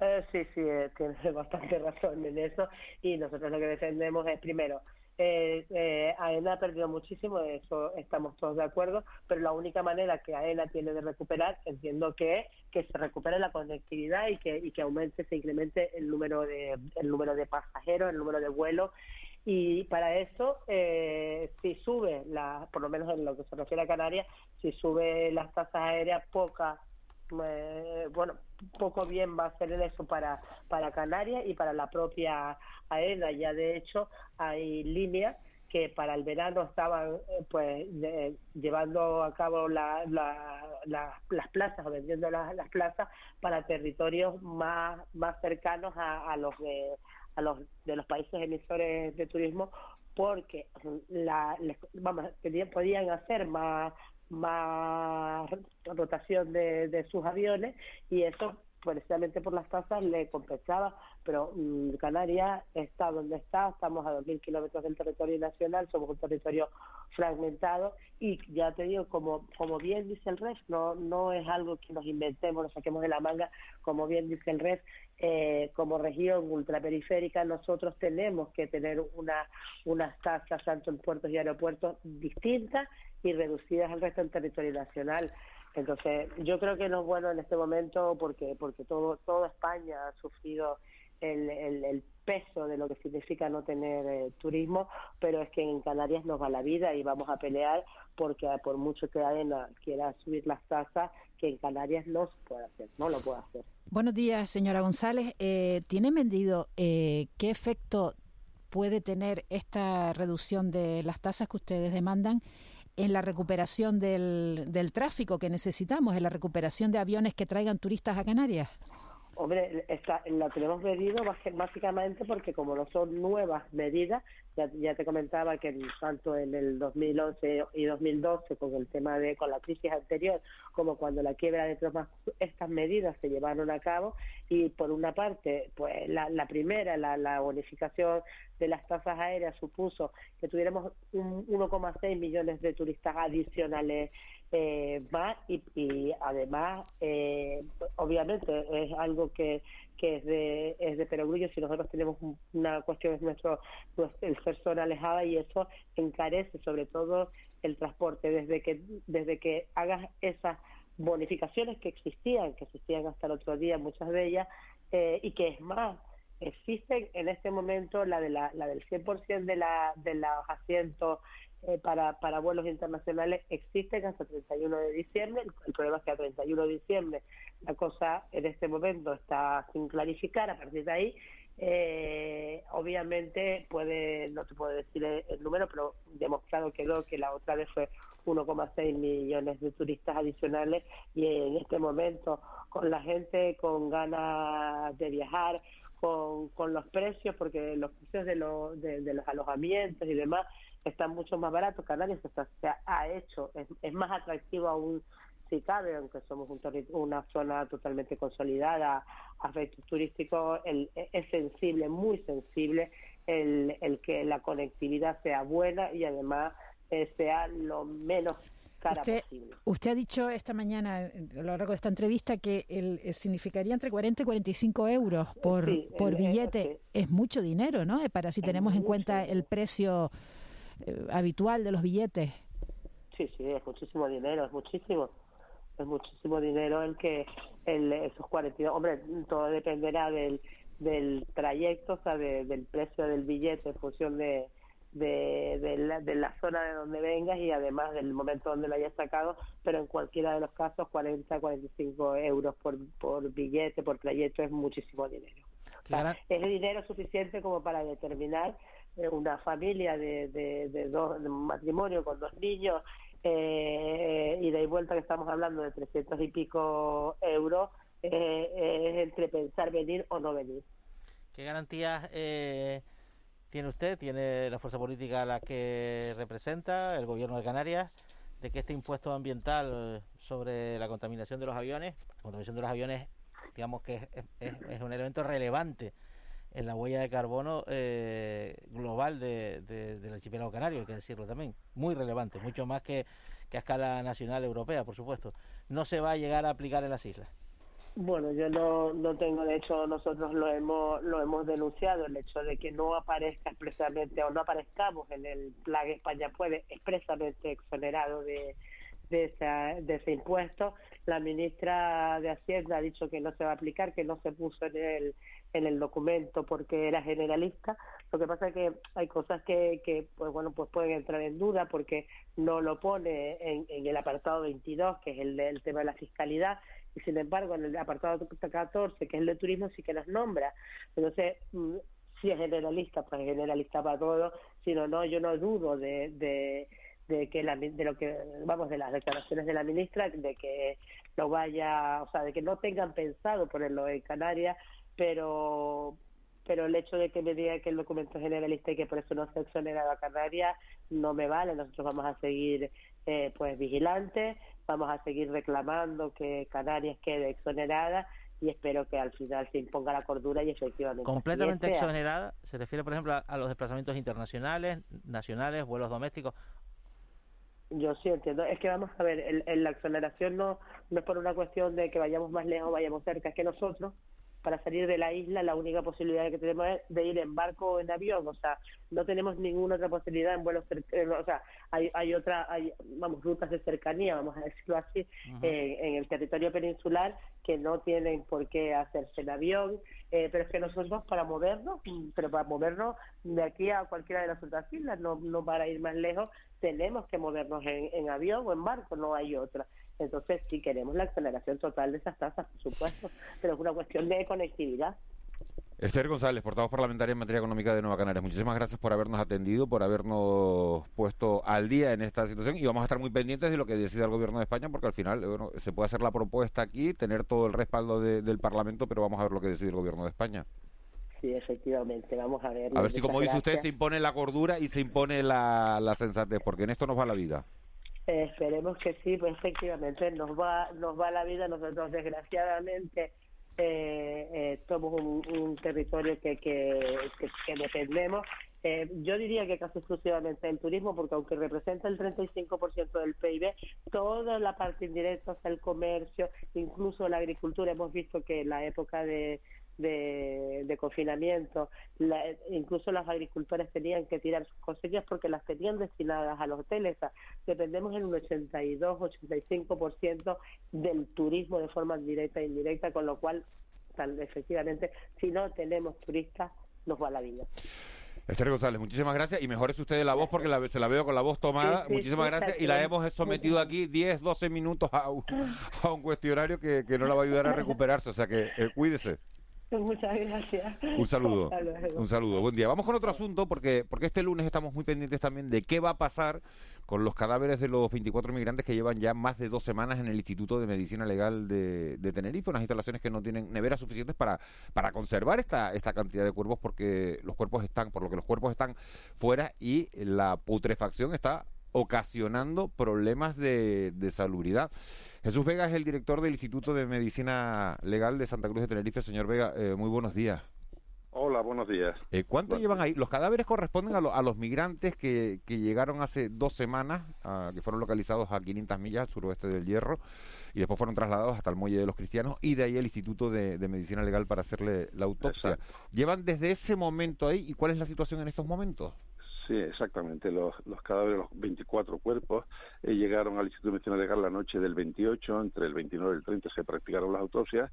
Eh, sí, sí, eh, tiene [LAUGHS] bastante razón en eso. Y nosotros lo que defendemos es primero, eh, eh, AENA ha perdido muchísimo, de eso estamos todos de acuerdo, pero la única manera que AENA tiene de recuperar, entiendo que es que se recupere la conectividad y que, y que aumente, se incremente el número de el número de pasajeros, el número de vuelos. Y para eso, eh, si sube, la, por lo menos en lo que se refiere a Canarias, si sube las tasas aéreas, poca, eh, bueno, poco bien va a en eso para, para Canarias y para la propia AENA. Ya de hecho hay líneas que para el verano estaban eh, pues llevando a cabo la- la- la- las plazas o vendiendo las, plazas para territorios más más cercanos a, a los de a los de los países emisores de turismo porque la, vamos podían hacer más más rotación de, de sus aviones y eso precisamente por las tasas le compensaba. Pero mm, Canarias está donde está estamos a 2.000 kilómetros del territorio nacional somos un territorio fragmentado y ya te digo como como bien dice el REF no no es algo que nos inventemos lo saquemos de la manga como bien dice el REF eh, como región ultraperiférica nosotros tenemos que tener una unas tasas tanto en puertos y aeropuertos distintas y reducidas al resto del territorio nacional entonces yo creo que no es bueno en este momento porque porque todo toda España ha sufrido el, el, peso de lo que significa no tener eh, turismo, pero es que en Canarias nos va la vida y vamos a pelear porque ah, por mucho que AENA quiera subir las tasas, que en Canarias no se puede hacer, no lo puede hacer. Buenos días, señora González. Eh, ¿Tiene medido eh, qué efecto puede tener esta reducción de las tasas que ustedes demandan en la recuperación del, del tráfico que necesitamos, en la recuperación de aviones que traigan turistas a Canarias? Hombre, está, la tenemos medido básicamente porque como no son nuevas medidas, ya, ya te comentaba que tanto en el 2011 y 2012 con el tema de con la crisis anterior como cuando la quiebra de tropas estas medidas se llevaron a cabo y por una parte pues la, la primera la, la bonificación de las tasas aéreas supuso que tuviéramos un 1,6 millones de turistas adicionales eh, más y, y además eh, obviamente es algo que, que es de es de perogrullo. Si nosotros tenemos un- una cuestión es nuestro- el ser zona alejada y eso encarece sobre todo el transporte. Desde que desde que hagas esas bonificaciones que existían que existían hasta el otro día muchas de ellas eh, y que es más existen en este momento la de la, la del 100% de la de los asientos eh, para, para vuelos internacionales existen hasta el 31 de diciembre. El, problema es que a 31 de diciembre la cosa en este momento está sin clarificar. A partir de ahí, eh, obviamente, puede no te puedo decir el, número, pero demostrado quedó que la otra vez fue 1,6 millones de turistas adicionales y en este momento con la gente con ganas de viajar, con, con los precios, porque los precios de, los de los alojamientos y demás están mucho más baratos. Canarias está- se ha, ha hecho, es, es más atractivo aún si cabe, aunque somos un una zona totalmente consolidada a efectos turísticos, el, es sensible, muy sensible el, el que la conectividad sea buena y además eh, sea lo menos cara Usted, posible. usted ha dicho esta mañana, eh, a lo largo de esta entrevista, que el, eh, significaría entre 40 y 45 euros por, Sí, por billete. Es mucho dinero, ¿no? Eh, Para si tenemos en cuenta el precio eh, habitual de los billetes. Sí, sí, es muchísimo dinero, es muchísimo. Es muchísimo dinero el que el, esos 42. Hombre, todo dependerá del, del trayecto, o sea, de- del precio del billete en función de, de, de, la, de la zona de donde vengas y además del momento donde lo hayas sacado, pero en cualquiera de los casos 40, 45 euros por, por billete, por trayecto es muchísimo dinero. O sea, es dinero suficiente como para determinar una familia de, de, dos, de un matrimonio con dos niños eh, ida y vuelta que estamos hablando de 300 y pico euros, eh, es entre pensar venir o no venir. ¿Qué garantías eh, tiene usted, tiene la fuerza política a la que representa, el gobierno de Canarias, de que este impuesto ambiental sobre la contaminación de los aviones, la contaminación de los aviones, digamos que es, un elemento relevante en la huella de carbono eh, global de, del archipiélago canario, hay que decirlo también, muy relevante, mucho más que, que a escala nacional europea, por supuesto. No se va a llegar a aplicar en las islas. Bueno, yo no, no tengo, de hecho, nosotros lo hemos, lo hemos denunciado, el hecho de que no aparezca expresamente o no aparezcamos en el Plan España Puede expresamente exonerado de, de, de ese impuesto. La ministra de Hacienda ha dicho que no se va a aplicar, que no se puso en el, en el documento porque era generalista. Lo que pasa es que hay cosas que, que pues bueno, pues pueden entrar en duda porque no lo pone en, el apartado 22, que es el, el tema de la fiscalidad, y sin embargo en el apartado 14, que es el de turismo, sí que las nombra. Entonces, mm, si es generalista, pues es generalista para todo, si no, no, yo no dudo de, de, de que la, de lo que vamos de las declaraciones de la ministra de que no vaya o sea de que no tengan pensado ponerlo en Canarias pero pero el hecho de que me diga que el documento es generalista y que por eso no se ha exonerado a Canarias no me vale nosotros vamos a seguir eh, pues vigilantes vamos a seguir reclamando que Canarias quede exonerada y espero que al final se imponga la cordura y efectivamente. ¿Completamente exonerada? ¿Se refiere, por ejemplo, a, los desplazamientos internacionales, nacionales, vuelos domésticos? Yo sí entiendo. Es que vamos a ver, el, la exoneración no, no es por una cuestión de que vayamos más lejos o vayamos cerca, es que nosotros para salir de la isla la única posibilidad que tenemos es de ir en barco o en avión, o sea, no tenemos ninguna otra posibilidad en vuelos, eh, o sea, hay, hay otra, hay, vamos, rutas de cercanía, vamos a decirlo así, eh, en el territorio peninsular que no tienen por qué hacerse en avión, eh, pero es que nosotros para movernos, pero para movernos de aquí a cualquiera de las otras islas, no, no para ir más lejos, tenemos que movernos en, en avión o en barco, no hay otra. Entonces, sí queremos la aceleración total de esas tasas, por supuesto, pero es una cuestión de conectividad. Esther González, portavoz parlamentaria en materia económica de Nueva Canarias. Muchísimas gracias por habernos atendido, por habernos puesto al día en esta situación y vamos a estar muy pendientes de lo que decida el Gobierno de España porque al final bueno, se puede hacer la propuesta aquí, tener todo el respaldo del Parlamento, pero vamos a ver lo que decide el Gobierno de España. Sí, efectivamente, vamos a ver. A ver si, como dice usted, se impone la cordura y se impone la, la sensatez, porque en esto nos va la vida. Esperemos que sí, pues efectivamente nos va, nos va la vida. Nosotros, desgraciadamente, eh, eh, somos un, territorio que, que, que, dependemos. Eh, yo diría que casi exclusivamente el turismo, porque aunque representa el 35% del PIB, toda la parte indirecta, o el comercio, incluso la agricultura, hemos visto que en la época de, de, confinamiento, incluso las agricultores tenían que tirar sus cosechas porque las tenían destinadas a los hoteles. dependemos en un 82-85% del turismo de forma directa e indirecta, con lo cual, efectivamente, si no tenemos turistas, nos va la vida. Esther González, muchísimas gracias y mejores usted la voz porque la, se la veo con la voz tomada. muchísimas gracias y la hemos sometido aquí 10, 12 minutos a un, a un cuestionario que, que, no la va a ayudar a recuperarse, o sea que eh, cuídese. [LAUGHS] Muchas gracias. Un saludo. Un saludo. Buen día. Vamos con otro asunto porque, porque este lunes estamos muy pendientes también de qué va a pasar con los cadáveres de los 24 migrantes que llevan ya más de dos semanas en el Instituto de Medicina Legal de, de Tenerife, unas instalaciones que no tienen neveras suficientes para, para conservar esta, esta cantidad de cuerpos porque los cuerpos están, por lo que los cuerpos están fuera y la putrefacción está ocasionando problemas de, de salubridad. Jesús Vega es el director del Instituto de Medicina Legal de Santa Cruz de Tenerife. Señor Vega, eh, muy buenos días. Hola, buenos días. Eh, ¿Cuánto llevan ahí? Los cadáveres corresponden a, los migrantes que, llegaron hace dos semanas, que fueron localizados a 500 millas al suroeste del Hierro, y después fueron trasladados hasta el Muelle de los Cristianos y de ahí el Instituto de, Medicina Legal para hacerle la autopsia. ¿Llevan desde ese momento ahí y cuál es la situación en estos momentos? Sí, exactamente. Los, los cadáveres, los 24 cuerpos, eh, llegaron al Instituto de Medicina Legal la noche del 28, entre el 29 y el 30 se practicaron las autopsias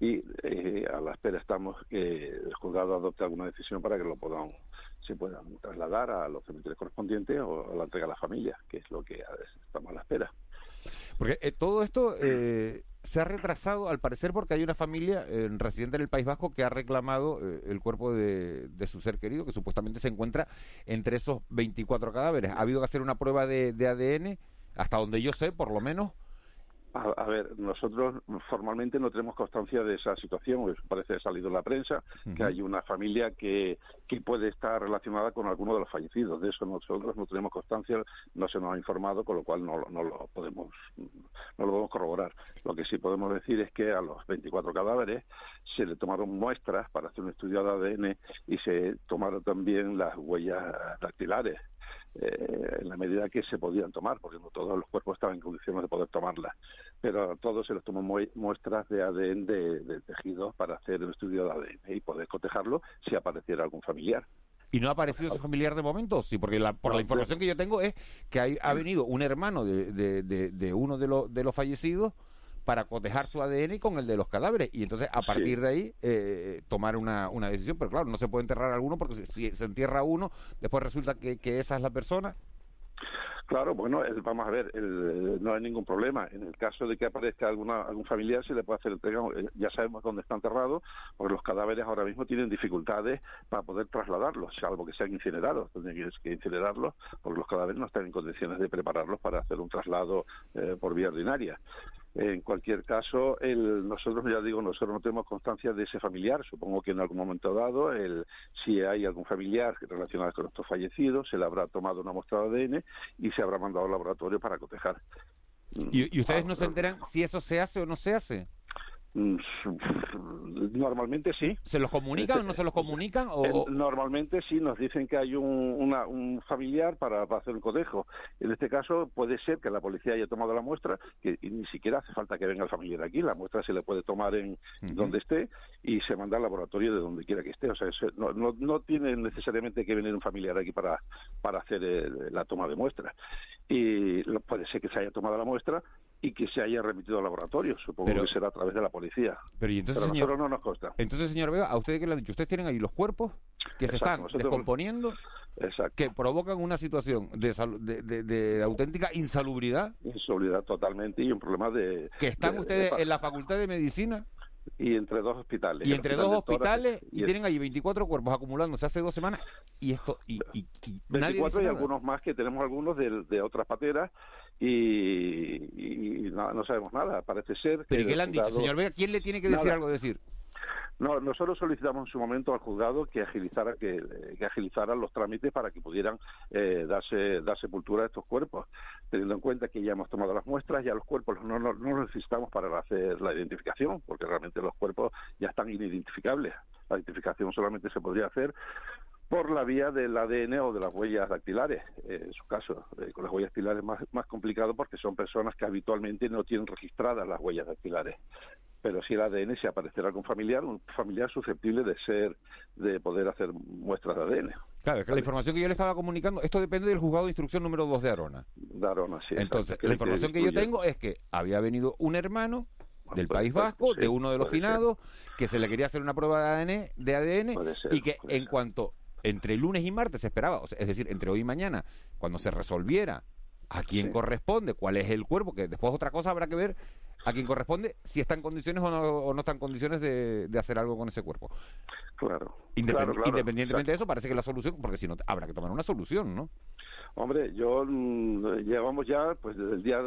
y eh, a la espera estamos que el juzgado adopte alguna decisión para que lo puedan se puedan trasladar a los cementerios correspondientes o a la entrega a la familia, que es lo que estamos a la espera. Porque eh, todo esto eh, se ha retrasado, al parecer, porque hay una familia eh, residente en el País Vasco que ha reclamado el cuerpo de, su ser querido, que supuestamente se encuentra entre esos 24 cadáveres. Ha habido que hacer una prueba de, ADN Hasta donde yo sé, por lo menos, a, a, ver, nosotros formalmente no tenemos constancia de esa situación, pues, parece que ha salido en la prensa, uh -huh. que hay una familia que, que puede estar relacionada con alguno de los fallecidos. De eso nosotros no tenemos constancia, no se nos ha informado, con lo cual no, no lo podemos no lo podemos corroborar. Lo que sí podemos decir es que a los 24 cadáveres se le tomaron muestras para hacer un estudio de ADN y se tomaron también las huellas dactilares eh, en la medida que se podían tomar, porque no todos los cuerpos estaban en condiciones de poder tomarlas, pero a todos se les tomó muestras de ADN de, de tejidos para hacer el estudio de ADN y poder cotejarlo si apareciera algún familiar. ¿Y no ha aparecido ese familiar de momento? Sí, porque la, por la información que yo tengo es que hay, ha venido un hermano de, de, de, de uno de, los de los fallecidos para cotejar su ADN con el de los cadáveres y entonces a partir sí. de ahí eh, tomar una, una decisión. Pero claro, no se puede enterrar a alguno porque si, si se entierra uno, después resulta que, que esa es la persona. Claro, bueno, el, vamos a ver, el, no hay ningún problema. En el caso de que aparezca alguna, algún familiar, se le puede hacer entrega. Ya sabemos dónde está enterrado, porque los cadáveres ahora mismo tienen dificultades para poder trasladarlos, salvo que sean incinerados. Tendrían que incinerarlos, porque los cadáveres no están en condiciones de prepararlos para hacer un traslado eh, por vía ordinaria. En cualquier caso, el, nosotros, ya digo, nosotros no tenemos constancia de ese familiar. Supongo que en algún momento dado, el, si hay algún familiar relacionado con estos fallecidos, se le habrá tomado una muestra de ADN y se habrá mandado al laboratorio para cotejar. ¿Y, y ustedes no se enteran si eso se hace o no se hace? Normalmente sí. ¿Se los comunican o no se los comunican? O... Normalmente sí, nos dicen que hay un, una, un familiar para, para, hacer un cotejo. En este caso puede ser que la policía haya tomado la muestra, que ni siquiera hace falta que venga el familiar aquí, la muestra se le puede tomar en uh -huh. donde esté y se manda al laboratorio de donde quiera que esté. O sea, no, no, no tiene necesariamente que venir un familiar aquí para, para hacer el, la toma de muestras. Y puede ser que se haya tomado la muestra y que se haya remitido al laboratorio. Supongo pero, que será a través de la policía. Pero, ¿y entonces, pero señor, no nos consta. Entonces, señor Vega, ¿a ustedes qué le han dicho? ¿Ustedes tienen ahí los cuerpos que Exacto, se están nosotros... descomponiendo? Exacto. que provocan una situación de, de, de, de, auténtica insalubridad. Insalubridad totalmente y un problema de... Que están ustedes en la Facultad de Medicina y entre dos hospitales. Y entre dos hospitales y, y, tienen ahí 24 cuerpos acumulándose hace dos semanas y esto y, y, y 24 y algunos más que tenemos algunos de, de otras pateras y, no, no, sabemos nada. Parece ser. ¿Pero qué le han dicho, señor Vega? ¿Quién le tiene que decir algo decir? No, nosotros solicitamos en su momento al juzgado que agilizara que, que agilizaran los trámites para que pudieran eh, darse dar sepultura a estos cuerpos, teniendo en cuenta que ya hemos tomado las muestras, ya los cuerpos no, no, no necesitamos para hacer la identificación, porque realmente los cuerpos ya están inidentificables. La identificación solamente se podría hacer por la vía del ADN o de las huellas dactilares, eh, en su caso. Eh, con las huellas dactilares es más, más complicado porque son personas que habitualmente no tienen registradas las huellas dactilares. Pero si el ADN, si aparecerá algún familiar, un familiar susceptible de ser, de poder hacer muestras de ADN. Claro, es que la información que yo le estaba comunicando, esto depende del juzgado de instrucción número 2 de Arona. De Arona, sí. Entonces, la información que, que yo tengo es que había venido un hermano del País Vasco, sí, de uno de los finados, ser. que se le quería hacer una prueba de ADN, de ADN ser, y que en cuanto entre lunes y martes se esperaba, o sea, es decir, entre hoy y mañana, cuando se resolviera a quién sí. corresponde, cuál es el cuerpo, que después otra cosa habrá que ver a quién corresponde, si está en condiciones o no, o no está en condiciones de, de, hacer algo con ese cuerpo. Claro. Independ claro, claro independientemente de eso, parece que la solución, porque si no, habrá que tomar una solución, ¿no? Hombre, yo mmm, llevamos ya, pues desde el día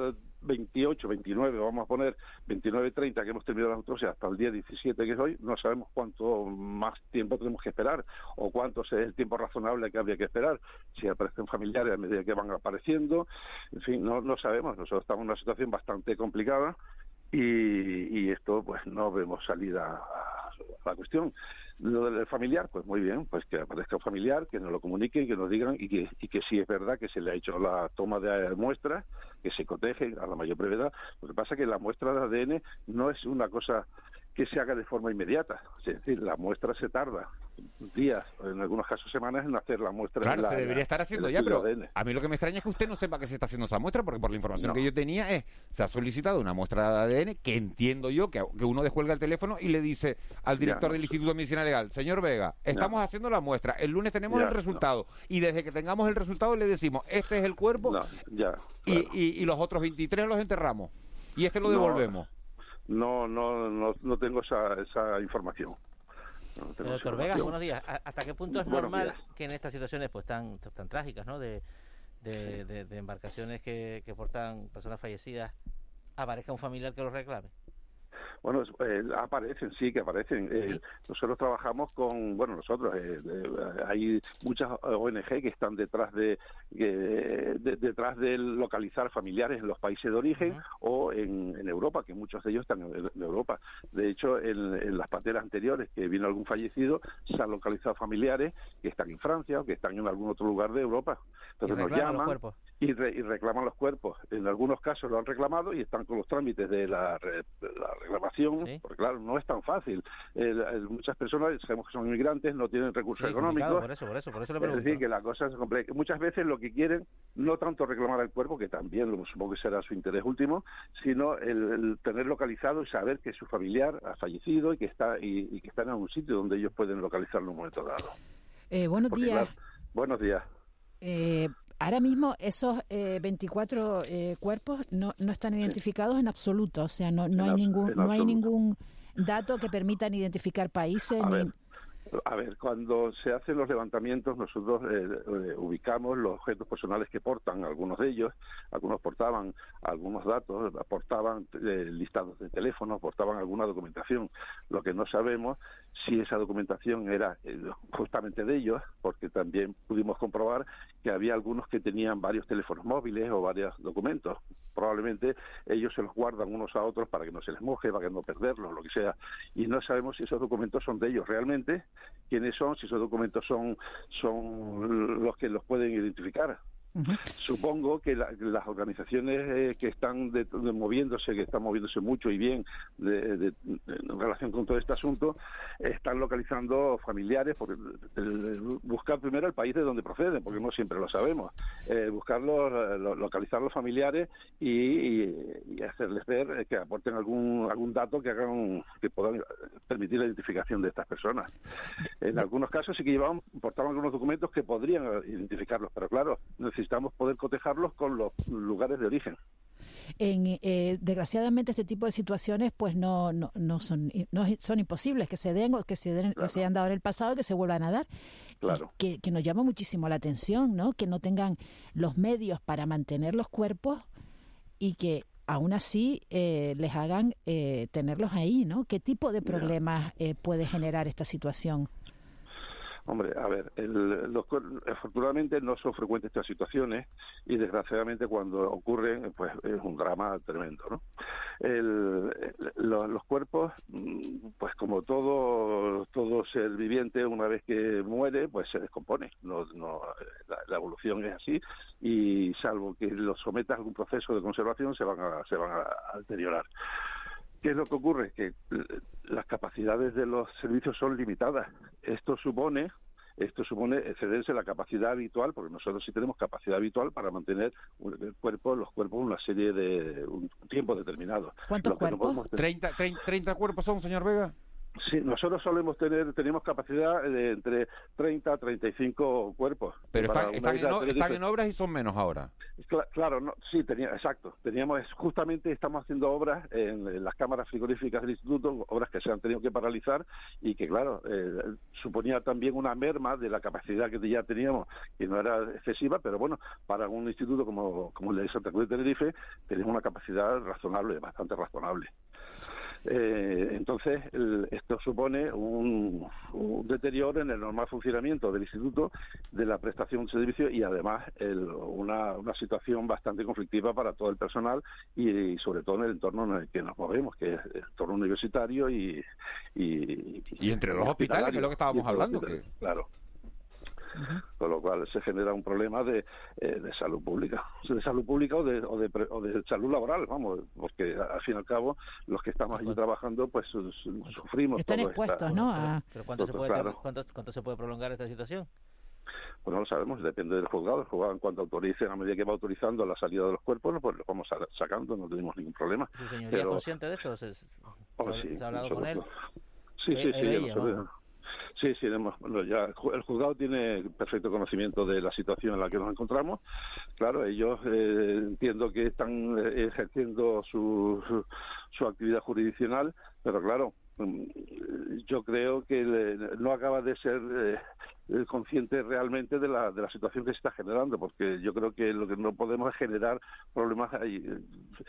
28, 29, vamos a poner 29, 30 que hemos terminado las autopsias hasta el día 17 que es hoy, no sabemos cuánto más tiempo tenemos que esperar o cuánto es el tiempo razonable que habría que esperar, si aparecen familiares a medida que van apareciendo, en fin, no, no sabemos, nosotros estamos en una situación bastante complicada y, y esto pues no vemos salida a la cuestión. Lo del familiar, pues muy bien, pues que aparezca un familiar, que nos lo comuniquen, que nos digan y que, y que sí es verdad que se le ha hecho la toma de muestras, que se coteje a la mayor brevedad. Lo que pasa es que la muestra de ADN no es una cosa que se haga de forma inmediata. Es decir, la muestra se tarda días, en algunos casos semanas, en hacer la muestra. Claro, la, se debería estar haciendo ya, pero ADN. a mí lo que me extraña es que usted no sepa que se está haciendo esa muestra, porque por la información no. que yo tenía es, se ha solicitado una muestra de ADN, que entiendo yo que, que uno descuelga el teléfono y le dice al director ya, del Instituto de Medicina Legal, señor Vega, estamos ya. haciendo la muestra, el lunes tenemos ya, el resultado, y desde que tengamos el resultado le decimos, este es el cuerpo, ya, y, y, y, los otros 23 los enterramos, y este lo devolvemos no, no, no, no tengo esa, esa información. No Doctor Vega, buenos días. ¿Hasta qué punto es normal días. que en estas situaciones pues tan, tan trágicas, ¿no? De, de, de- de embarcaciones que, que portan personas fallecidas aparezca un familiar que los reclame. Bueno, eh, aparecen, sí que aparecen. Eh, nosotros trabajamos con, bueno, nosotros, eh, eh, hay muchas ONG que están detrás de, eh, de- detrás de localizar familiares en los países de origen o en, en Europa, que muchos de ellos están en, en Europa. De hecho, en, en las pateras anteriores que vino algún fallecido, se han localizado familiares que están en Francia o que están en algún otro lugar de Europa. Entonces nos los llaman y, re- y reclaman los cuerpos. En algunos casos lo han reclamado y están con los trámites de la, re- la reclamación, porque claro, no es tan fácil. El- el- muchas personas, sabemos que son inmigrantes, no tienen recursos Sí, económicos. por eso, por eso, por eso le es decir, que la cosa es compleja. Muchas veces lo que quieren, no tanto reclamar al cuerpo, que también lo- supongo que será su interés último, sino el, el tener localizado y saber que su familiar ha fallecido y que está y, y que está en un sitio donde ellos pueden localizarlo en un momento dado. Eh, buenos Porque, días. claro, buenos días. Eh, ahora mismo esos eh, 24 eh, cuerpos no, no están identificados en absoluto, o sea, no, no hay ningún no hay ningún dato que permitan identificar países A ni ver, a ver, cuando se hacen los levantamientos, nosotros eh, eh, ubicamos los objetos personales que portan, algunos de ellos, algunos portaban algunos datos, aportaban eh, listados de teléfonos, portaban alguna documentación. Lo que no sabemos si esa documentación era eh, justamente de ellos, porque también pudimos comprobar que había algunos que tenían varios teléfonos móviles o varios documentos. Probablemente ellos se los guardan unos a otros para que no se les moje, para que no perderlos, lo que sea. Y no sabemos si esos documentos son de ellos realmente, quiénes son, si esos documentos son, son los que los pueden identificar. Supongo que la- las organizaciones eh, que están de- de moviéndose, que están moviéndose mucho y bien de- de- en relación con todo este asunto, están localizando familiares, porque el- buscar primero el país de donde proceden, porque no siempre lo sabemos, eh, buscarlos, eh, lo- localizar los familiares y, y- y hacerles ver que aporten algún algún dato que hagan que puedan permitir la identificación de estas personas. En algunos casos sí que llevaban, portaban algunos documentos que podrían identificarlos, pero claro, necesitamos poder cotejarlos con los lugares de origen. en, eh, desgraciadamente este tipo de situaciones pues no, no, no son no son imposibles que se den o que se den, que se hayan dado en el pasado y que se vuelvan a dar. Claro. que, que nos llama muchísimo la atención no que no tengan los medios para mantener los cuerpos y que aún así eh, les hagan eh, tenerlos ahí no qué tipo de problemas eh, puede generar esta situación Hombre, a ver, el- los afortunadamente no son frecuentes estas situaciones y desgraciadamente cuando ocurren, pues es un drama tremendo, ¿no? El- el- lo- los cuerpos, mm, pues como todo todo ser viviente, una vez que muere, pues se descompone. No, no, la evolución es así y salvo que los sometas a algún proceso de conservación, se van a, se van a deteriorar. ¿Qué es lo que ocurre? Que eh, las capacidades de los servicios son limitadas. Esto supone esto supone excederse la capacidad habitual, porque nosotros sí tenemos capacidad habitual para mantener el cuerpo, los cuerpos una serie de un tiempo determinado. ¿Cuántos que no podemos tener- 30, 30, 30 cuerpos son, señor Vega. Sí, nosotros solemos tener, tenemos capacidad de entre 30 a 35 cuerpos. Pero están, en, o- de están Tenerife. en obras y son menos ahora. Cla- Claro, no, sí, tenía, exacto. Teníamos, justamente estamos haciendo obras en, en las cámaras frigoríficas del instituto, obras que se han tenido que paralizar y que, claro, eh, suponía también una merma de la capacidad que ya teníamos, que no era excesiva, pero bueno, para un instituto como, como el de Santa Cruz de Tenerife, tenemos una capacidad razonable, bastante razonable. Eh, entonces, el- esto supone un, un deterioro en el normal funcionamiento del instituto, de la prestación de servicio y además el- una, una situación bastante conflictiva para todo el personal y, sobre todo en el entorno en el que nos movemos, que es el entorno universitario y... Y, Y entre los hospitales, que es lo que estábamos entre los Con lo cual se genera un problema de, eh, de salud pública, [LAUGHS] de salud pública o de, o, de, pre- o de salud laboral, vamos, porque al fin y al cabo los que estamos allí trabajando pues su- su- sufrimos Están todo expuestos, esta- ¿no? a- Pero ¿cuánto se, puede, claro. cuánto, cuánto se puede prolongar esta situación? Pues no lo sabemos, depende del juzgado. El juzgado, en cuanto autorice, a medida que va autorizando la salida de los cuerpos, pues los vamos sa- sacando, no tenemos ningún problema. ¿Su señoría Pero- es consciente de esto? ¿Se, Oh, ha- sí, se ha hablado con él? Sí, sí, sí. Sí, sí, hemos- bueno, ya el ju- el juzgado tiene perfecto conocimiento de la situación en la que nos encontramos. Claro, ellos eh, entiendo que están eh, ejerciendo su, su, su actividad jurisdiccional, pero claro, mm, yo creo que no acaba de ser eh, eh, conscientes realmente de la, de la situación que se está generando, porque yo creo que lo que no podemos es generar problemas ahí, eh,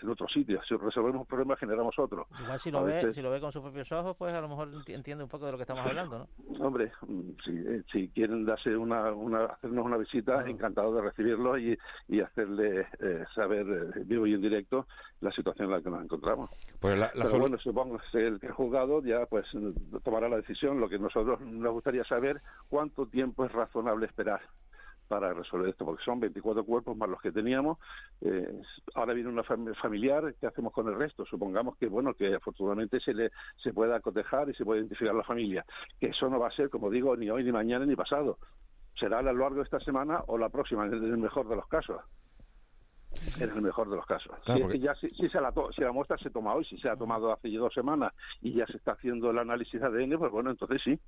en otros sitios. Si resolvemos problemas, generamos otros. Igual si lo, ve, si lo ve con sus propios ojos, pues a lo mejor entiende un poco de lo que estamos [LAUGHS] hablando, ¿no? Hombre, mm, si, eh, si quieren darse una, una, hacernos una visita, encantado de recibirlos y, y hacerle saber vivo y en directo la situación en la que nos encontramos. Pues la, Pero bueno, supongo que el que ha juzgado ya pues tomará la decisión. Lo que nosotros nos gustaría saber cuánto tiempo es razonable esperar para resolver esto, porque son 24 cuerpos más los que teníamos. Eh, ahora viene una familiar, ¿qué hacemos con el resto? Supongamos que, bueno, que afortunadamente se le se pueda cotejar y se pueda identificar la familia. Que eso no va a ser, como digo, ni hoy, ni mañana, ni pasado. Será a lo largo de esta semana o la próxima, en el mejor de los casos. En el mejor de los casos. si, ya, si, se la si la muestra se toma hoy, si se ha tomado hace dos semanas y ya se está haciendo el análisis de ADN, pues bueno, entonces sí,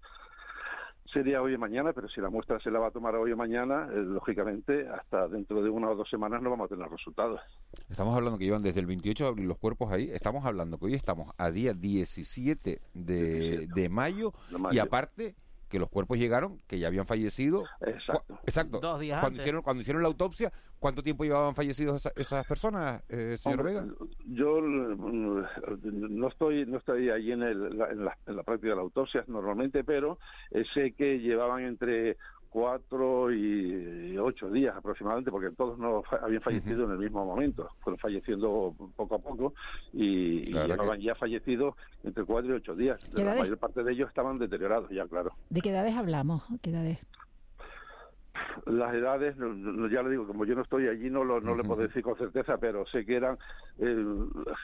sería hoy o mañana, pero si la muestra se la va a tomar hoy o mañana, eh, lógicamente hasta dentro de una o dos semanas no vamos a tener resultados. Estamos hablando que llevan desde el 28 de abril los cuerpos ahí, estamos hablando que hoy estamos a día 17 de, de mayo. y aparte que los cuerpos llegaron, que ya habían fallecido. Exacto. Exacto. Dos días cuando hicieron cuando hicieron la autopsia, ¿cuánto tiempo llevaban fallecidos esas personas, eh, señor Vega? Yo mm, no estoy no estoy allí en, el, en, la, en la práctica de la autopsia normalmente, pero eh, sé que llevaban entre cuatro y ocho días aproximadamente, porque todos no habían fallecido en el mismo momento, fueron falleciendo poco a poco y, ya llevaban ya fallecido entre cuatro y ocho días. La mayor parte de ellos estaban deteriorados ya, claro. ¿De qué edades hablamos? ¿Qué edades? Las edades, ya le digo, como yo no estoy allí, no, lo, no le puedo decir con certeza, pero sé que eran eh,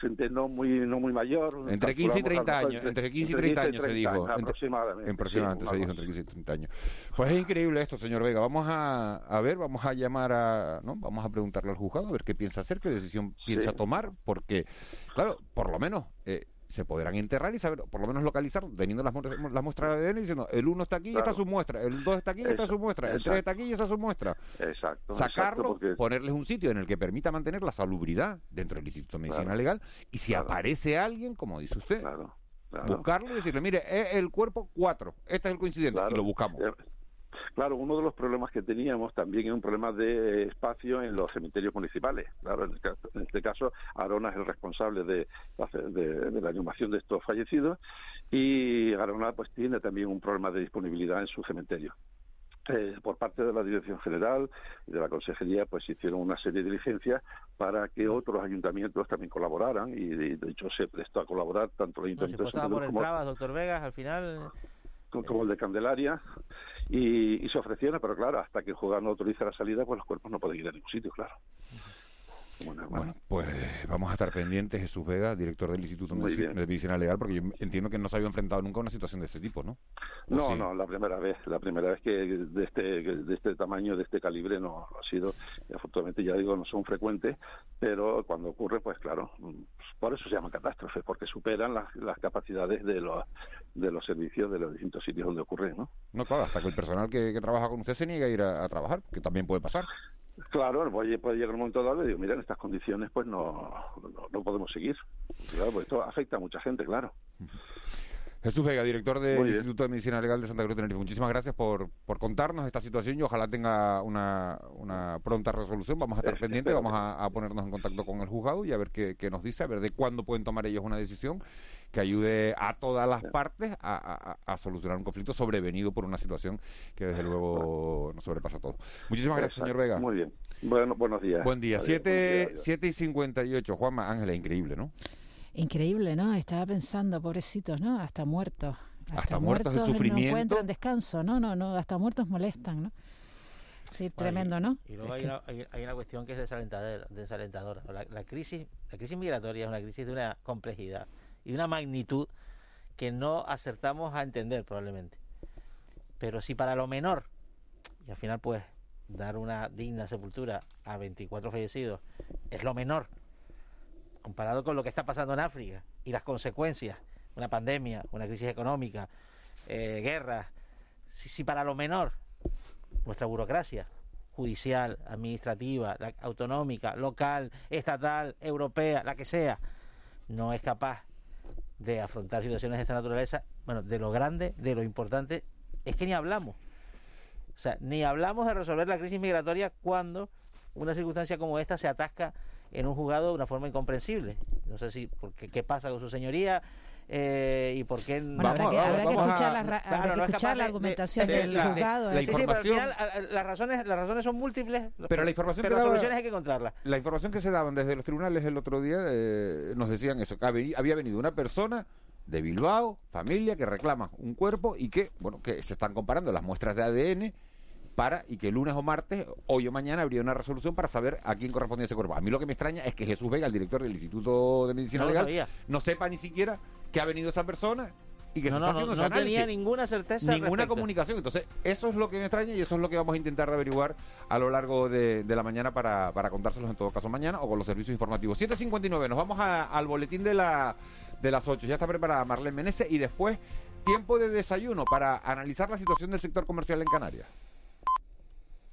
gente no muy no muy mayor. Entre 15 y 30 años, entre 15 y 30 años se dijo. Aproximadamente. Aproximadamente se dijo entre 15 y 30 años. Pues es increíble esto, señor Vega. Vamos a, a ver, vamos a llamar a, ¿no? Vamos a preguntarle al juzgado a ver qué piensa hacer, qué decisión piensa tomar, porque, claro, por lo menos... Eh, se podrán enterrar y saber, por lo menos localizar, teniendo las, las muestras de ADN diciendo, el 1 está aquí y está su muestra, el 2 está aquí y está su muestra, el 3 está aquí y está su muestra. Exacto. Sacarlo, ponerles un sitio en el que permita mantener la salubridad dentro del Instituto de Medicina Legal y si aparece alguien, como dice usted, buscarlo y decirle, mire, es el cuerpo 4, este es el coincidente, y lo buscamos. Eh, Claro, uno de los problemas que teníamos también es un problema de espacio en los cementerios municipales. Claro, en este caso, Arona es el responsable de, de, la animación de estos fallecidos y Arona pues tiene también un problema de disponibilidad en su cementerio. Eh, por parte de la Dirección General y de la Consejería, pues hicieron una serie de diligencias para que otros ayuntamientos también colaboraran y de, hecho se prestó a colaborar tanto el Ayuntamiento de por el como, doctor Vegas, al final como el de Candelaria y, se ofrecieron, pero claro, hasta que el jugador no autoriza la salida, pues los cuerpos no pueden ir a ningún sitio, claro. Bueno, pues vamos a estar pendientes, Jesús Vega, director del Instituto de Medicina Legal, porque yo entiendo que no se había enfrentado nunca a una situación de este tipo, ¿no? No, no, la primera vez, la primera vez que de este, de este tamaño, de este calibre, no ha sido, afortunadamente ya digo, no son frecuentes, pero cuando ocurre, pues claro, por eso se llama catástrofe, porque superan las, las capacidades de los, de los servicios de los distintos sitios donde ocurre, ¿no? No, claro, hasta que el personal que, trabaja con usted se niega a ir a trabajar, que también puede pasar. Claro, puede, puede llegar un momento dado y digo, mira, en estas condiciones pues no, no, podemos seguir. Claro, pues esto afecta a mucha gente, claro. Jesús Vega, director del Instituto de Medicina Legal de Santa Cruz de Tenerife. Muchísimas gracias por, por contarnos esta situación y ojalá tenga una, una pronta resolución. Vamos a estar pendientes, vamos a, ponernos en contacto con el juzgado y a ver qué, qué, nos dice, a ver de cuándo pueden tomar ellos una decisión que ayude a todas las partes a, a, solucionar un conflicto sobrevenido por una situación que desde luego nos sobrepasa todo. Muchísimas gracias, señor Vega. Muy bien. Bueno, buenos días. Buen día. 7 y 58. Juanma Ángela, increíble, ¿no? Increíble, ¿no? Estaba pensando, pobrecitos, ¿no? Hasta muertos. Hasta, muertos, de sufrimiento. No encuentran descanso, no, no, no, hasta muertos molestan, ¿no? Sí, tremendo, ¿no? Y luego hay, una, hay, una, cuestión que es desalentadora. desalentadora. La, crisis, la crisis migratoria es una crisis de una complejidad y de una magnitud que no acertamos a entender probablemente. Pero si para lo menor, y al final pues dar una digna sepultura a 24 fallecidos es lo menor comparado con lo que está pasando en África y las consecuencias, una pandemia, una crisis económica, eh, guerras, si, para lo menor nuestra burocracia judicial, administrativa, autonómica, local, estatal, europea, la que sea, no es capaz de afrontar situaciones de esta naturaleza, bueno, de lo grande, de lo importante, es que ni hablamos. O sea, ni hablamos de resolver la crisis migratoria cuando una circunstancia como esta se atasca en un juzgado de una forma incomprensible. No sé si, porque, ¿qué pasa con su señoría? Eh, y por qué bueno, habrá que, habrá que escuchar, la, habrá que escuchar la argumentación del juzgado. La, sí, sí, pero al final las razones, las razones son múltiples, pero, la información pero las soluciones hay que encontrarlas. La información que se daban desde los tribunales el otro día eh, nos decían eso, que había venido una persona de Bilbao, familia, que reclama un cuerpo y que, bueno, que se están comparando las muestras de ADN para y que lunes o martes, hoy o mañana, habría una resolución para saber a quién correspondía ese cuerpo. A mí lo que me extraña es que Jesús Vega, el director del Instituto de Medicina Legal, no sepa ni siquiera que ha venido esa persona y que no, se está haciendo no, no tenía ninguna certeza. Ninguna comunicación. Entonces, eso es lo que me extraña y eso es lo que vamos a intentar averiguar a lo largo de, la mañana para, para contárselos en todo caso mañana o con los servicios informativos. 7.59, nos vamos al boletín de, la, de las 8. Ya está preparada Marlene Menezes y después tiempo de desayuno para analizar la situación del sector comercial en Canarias.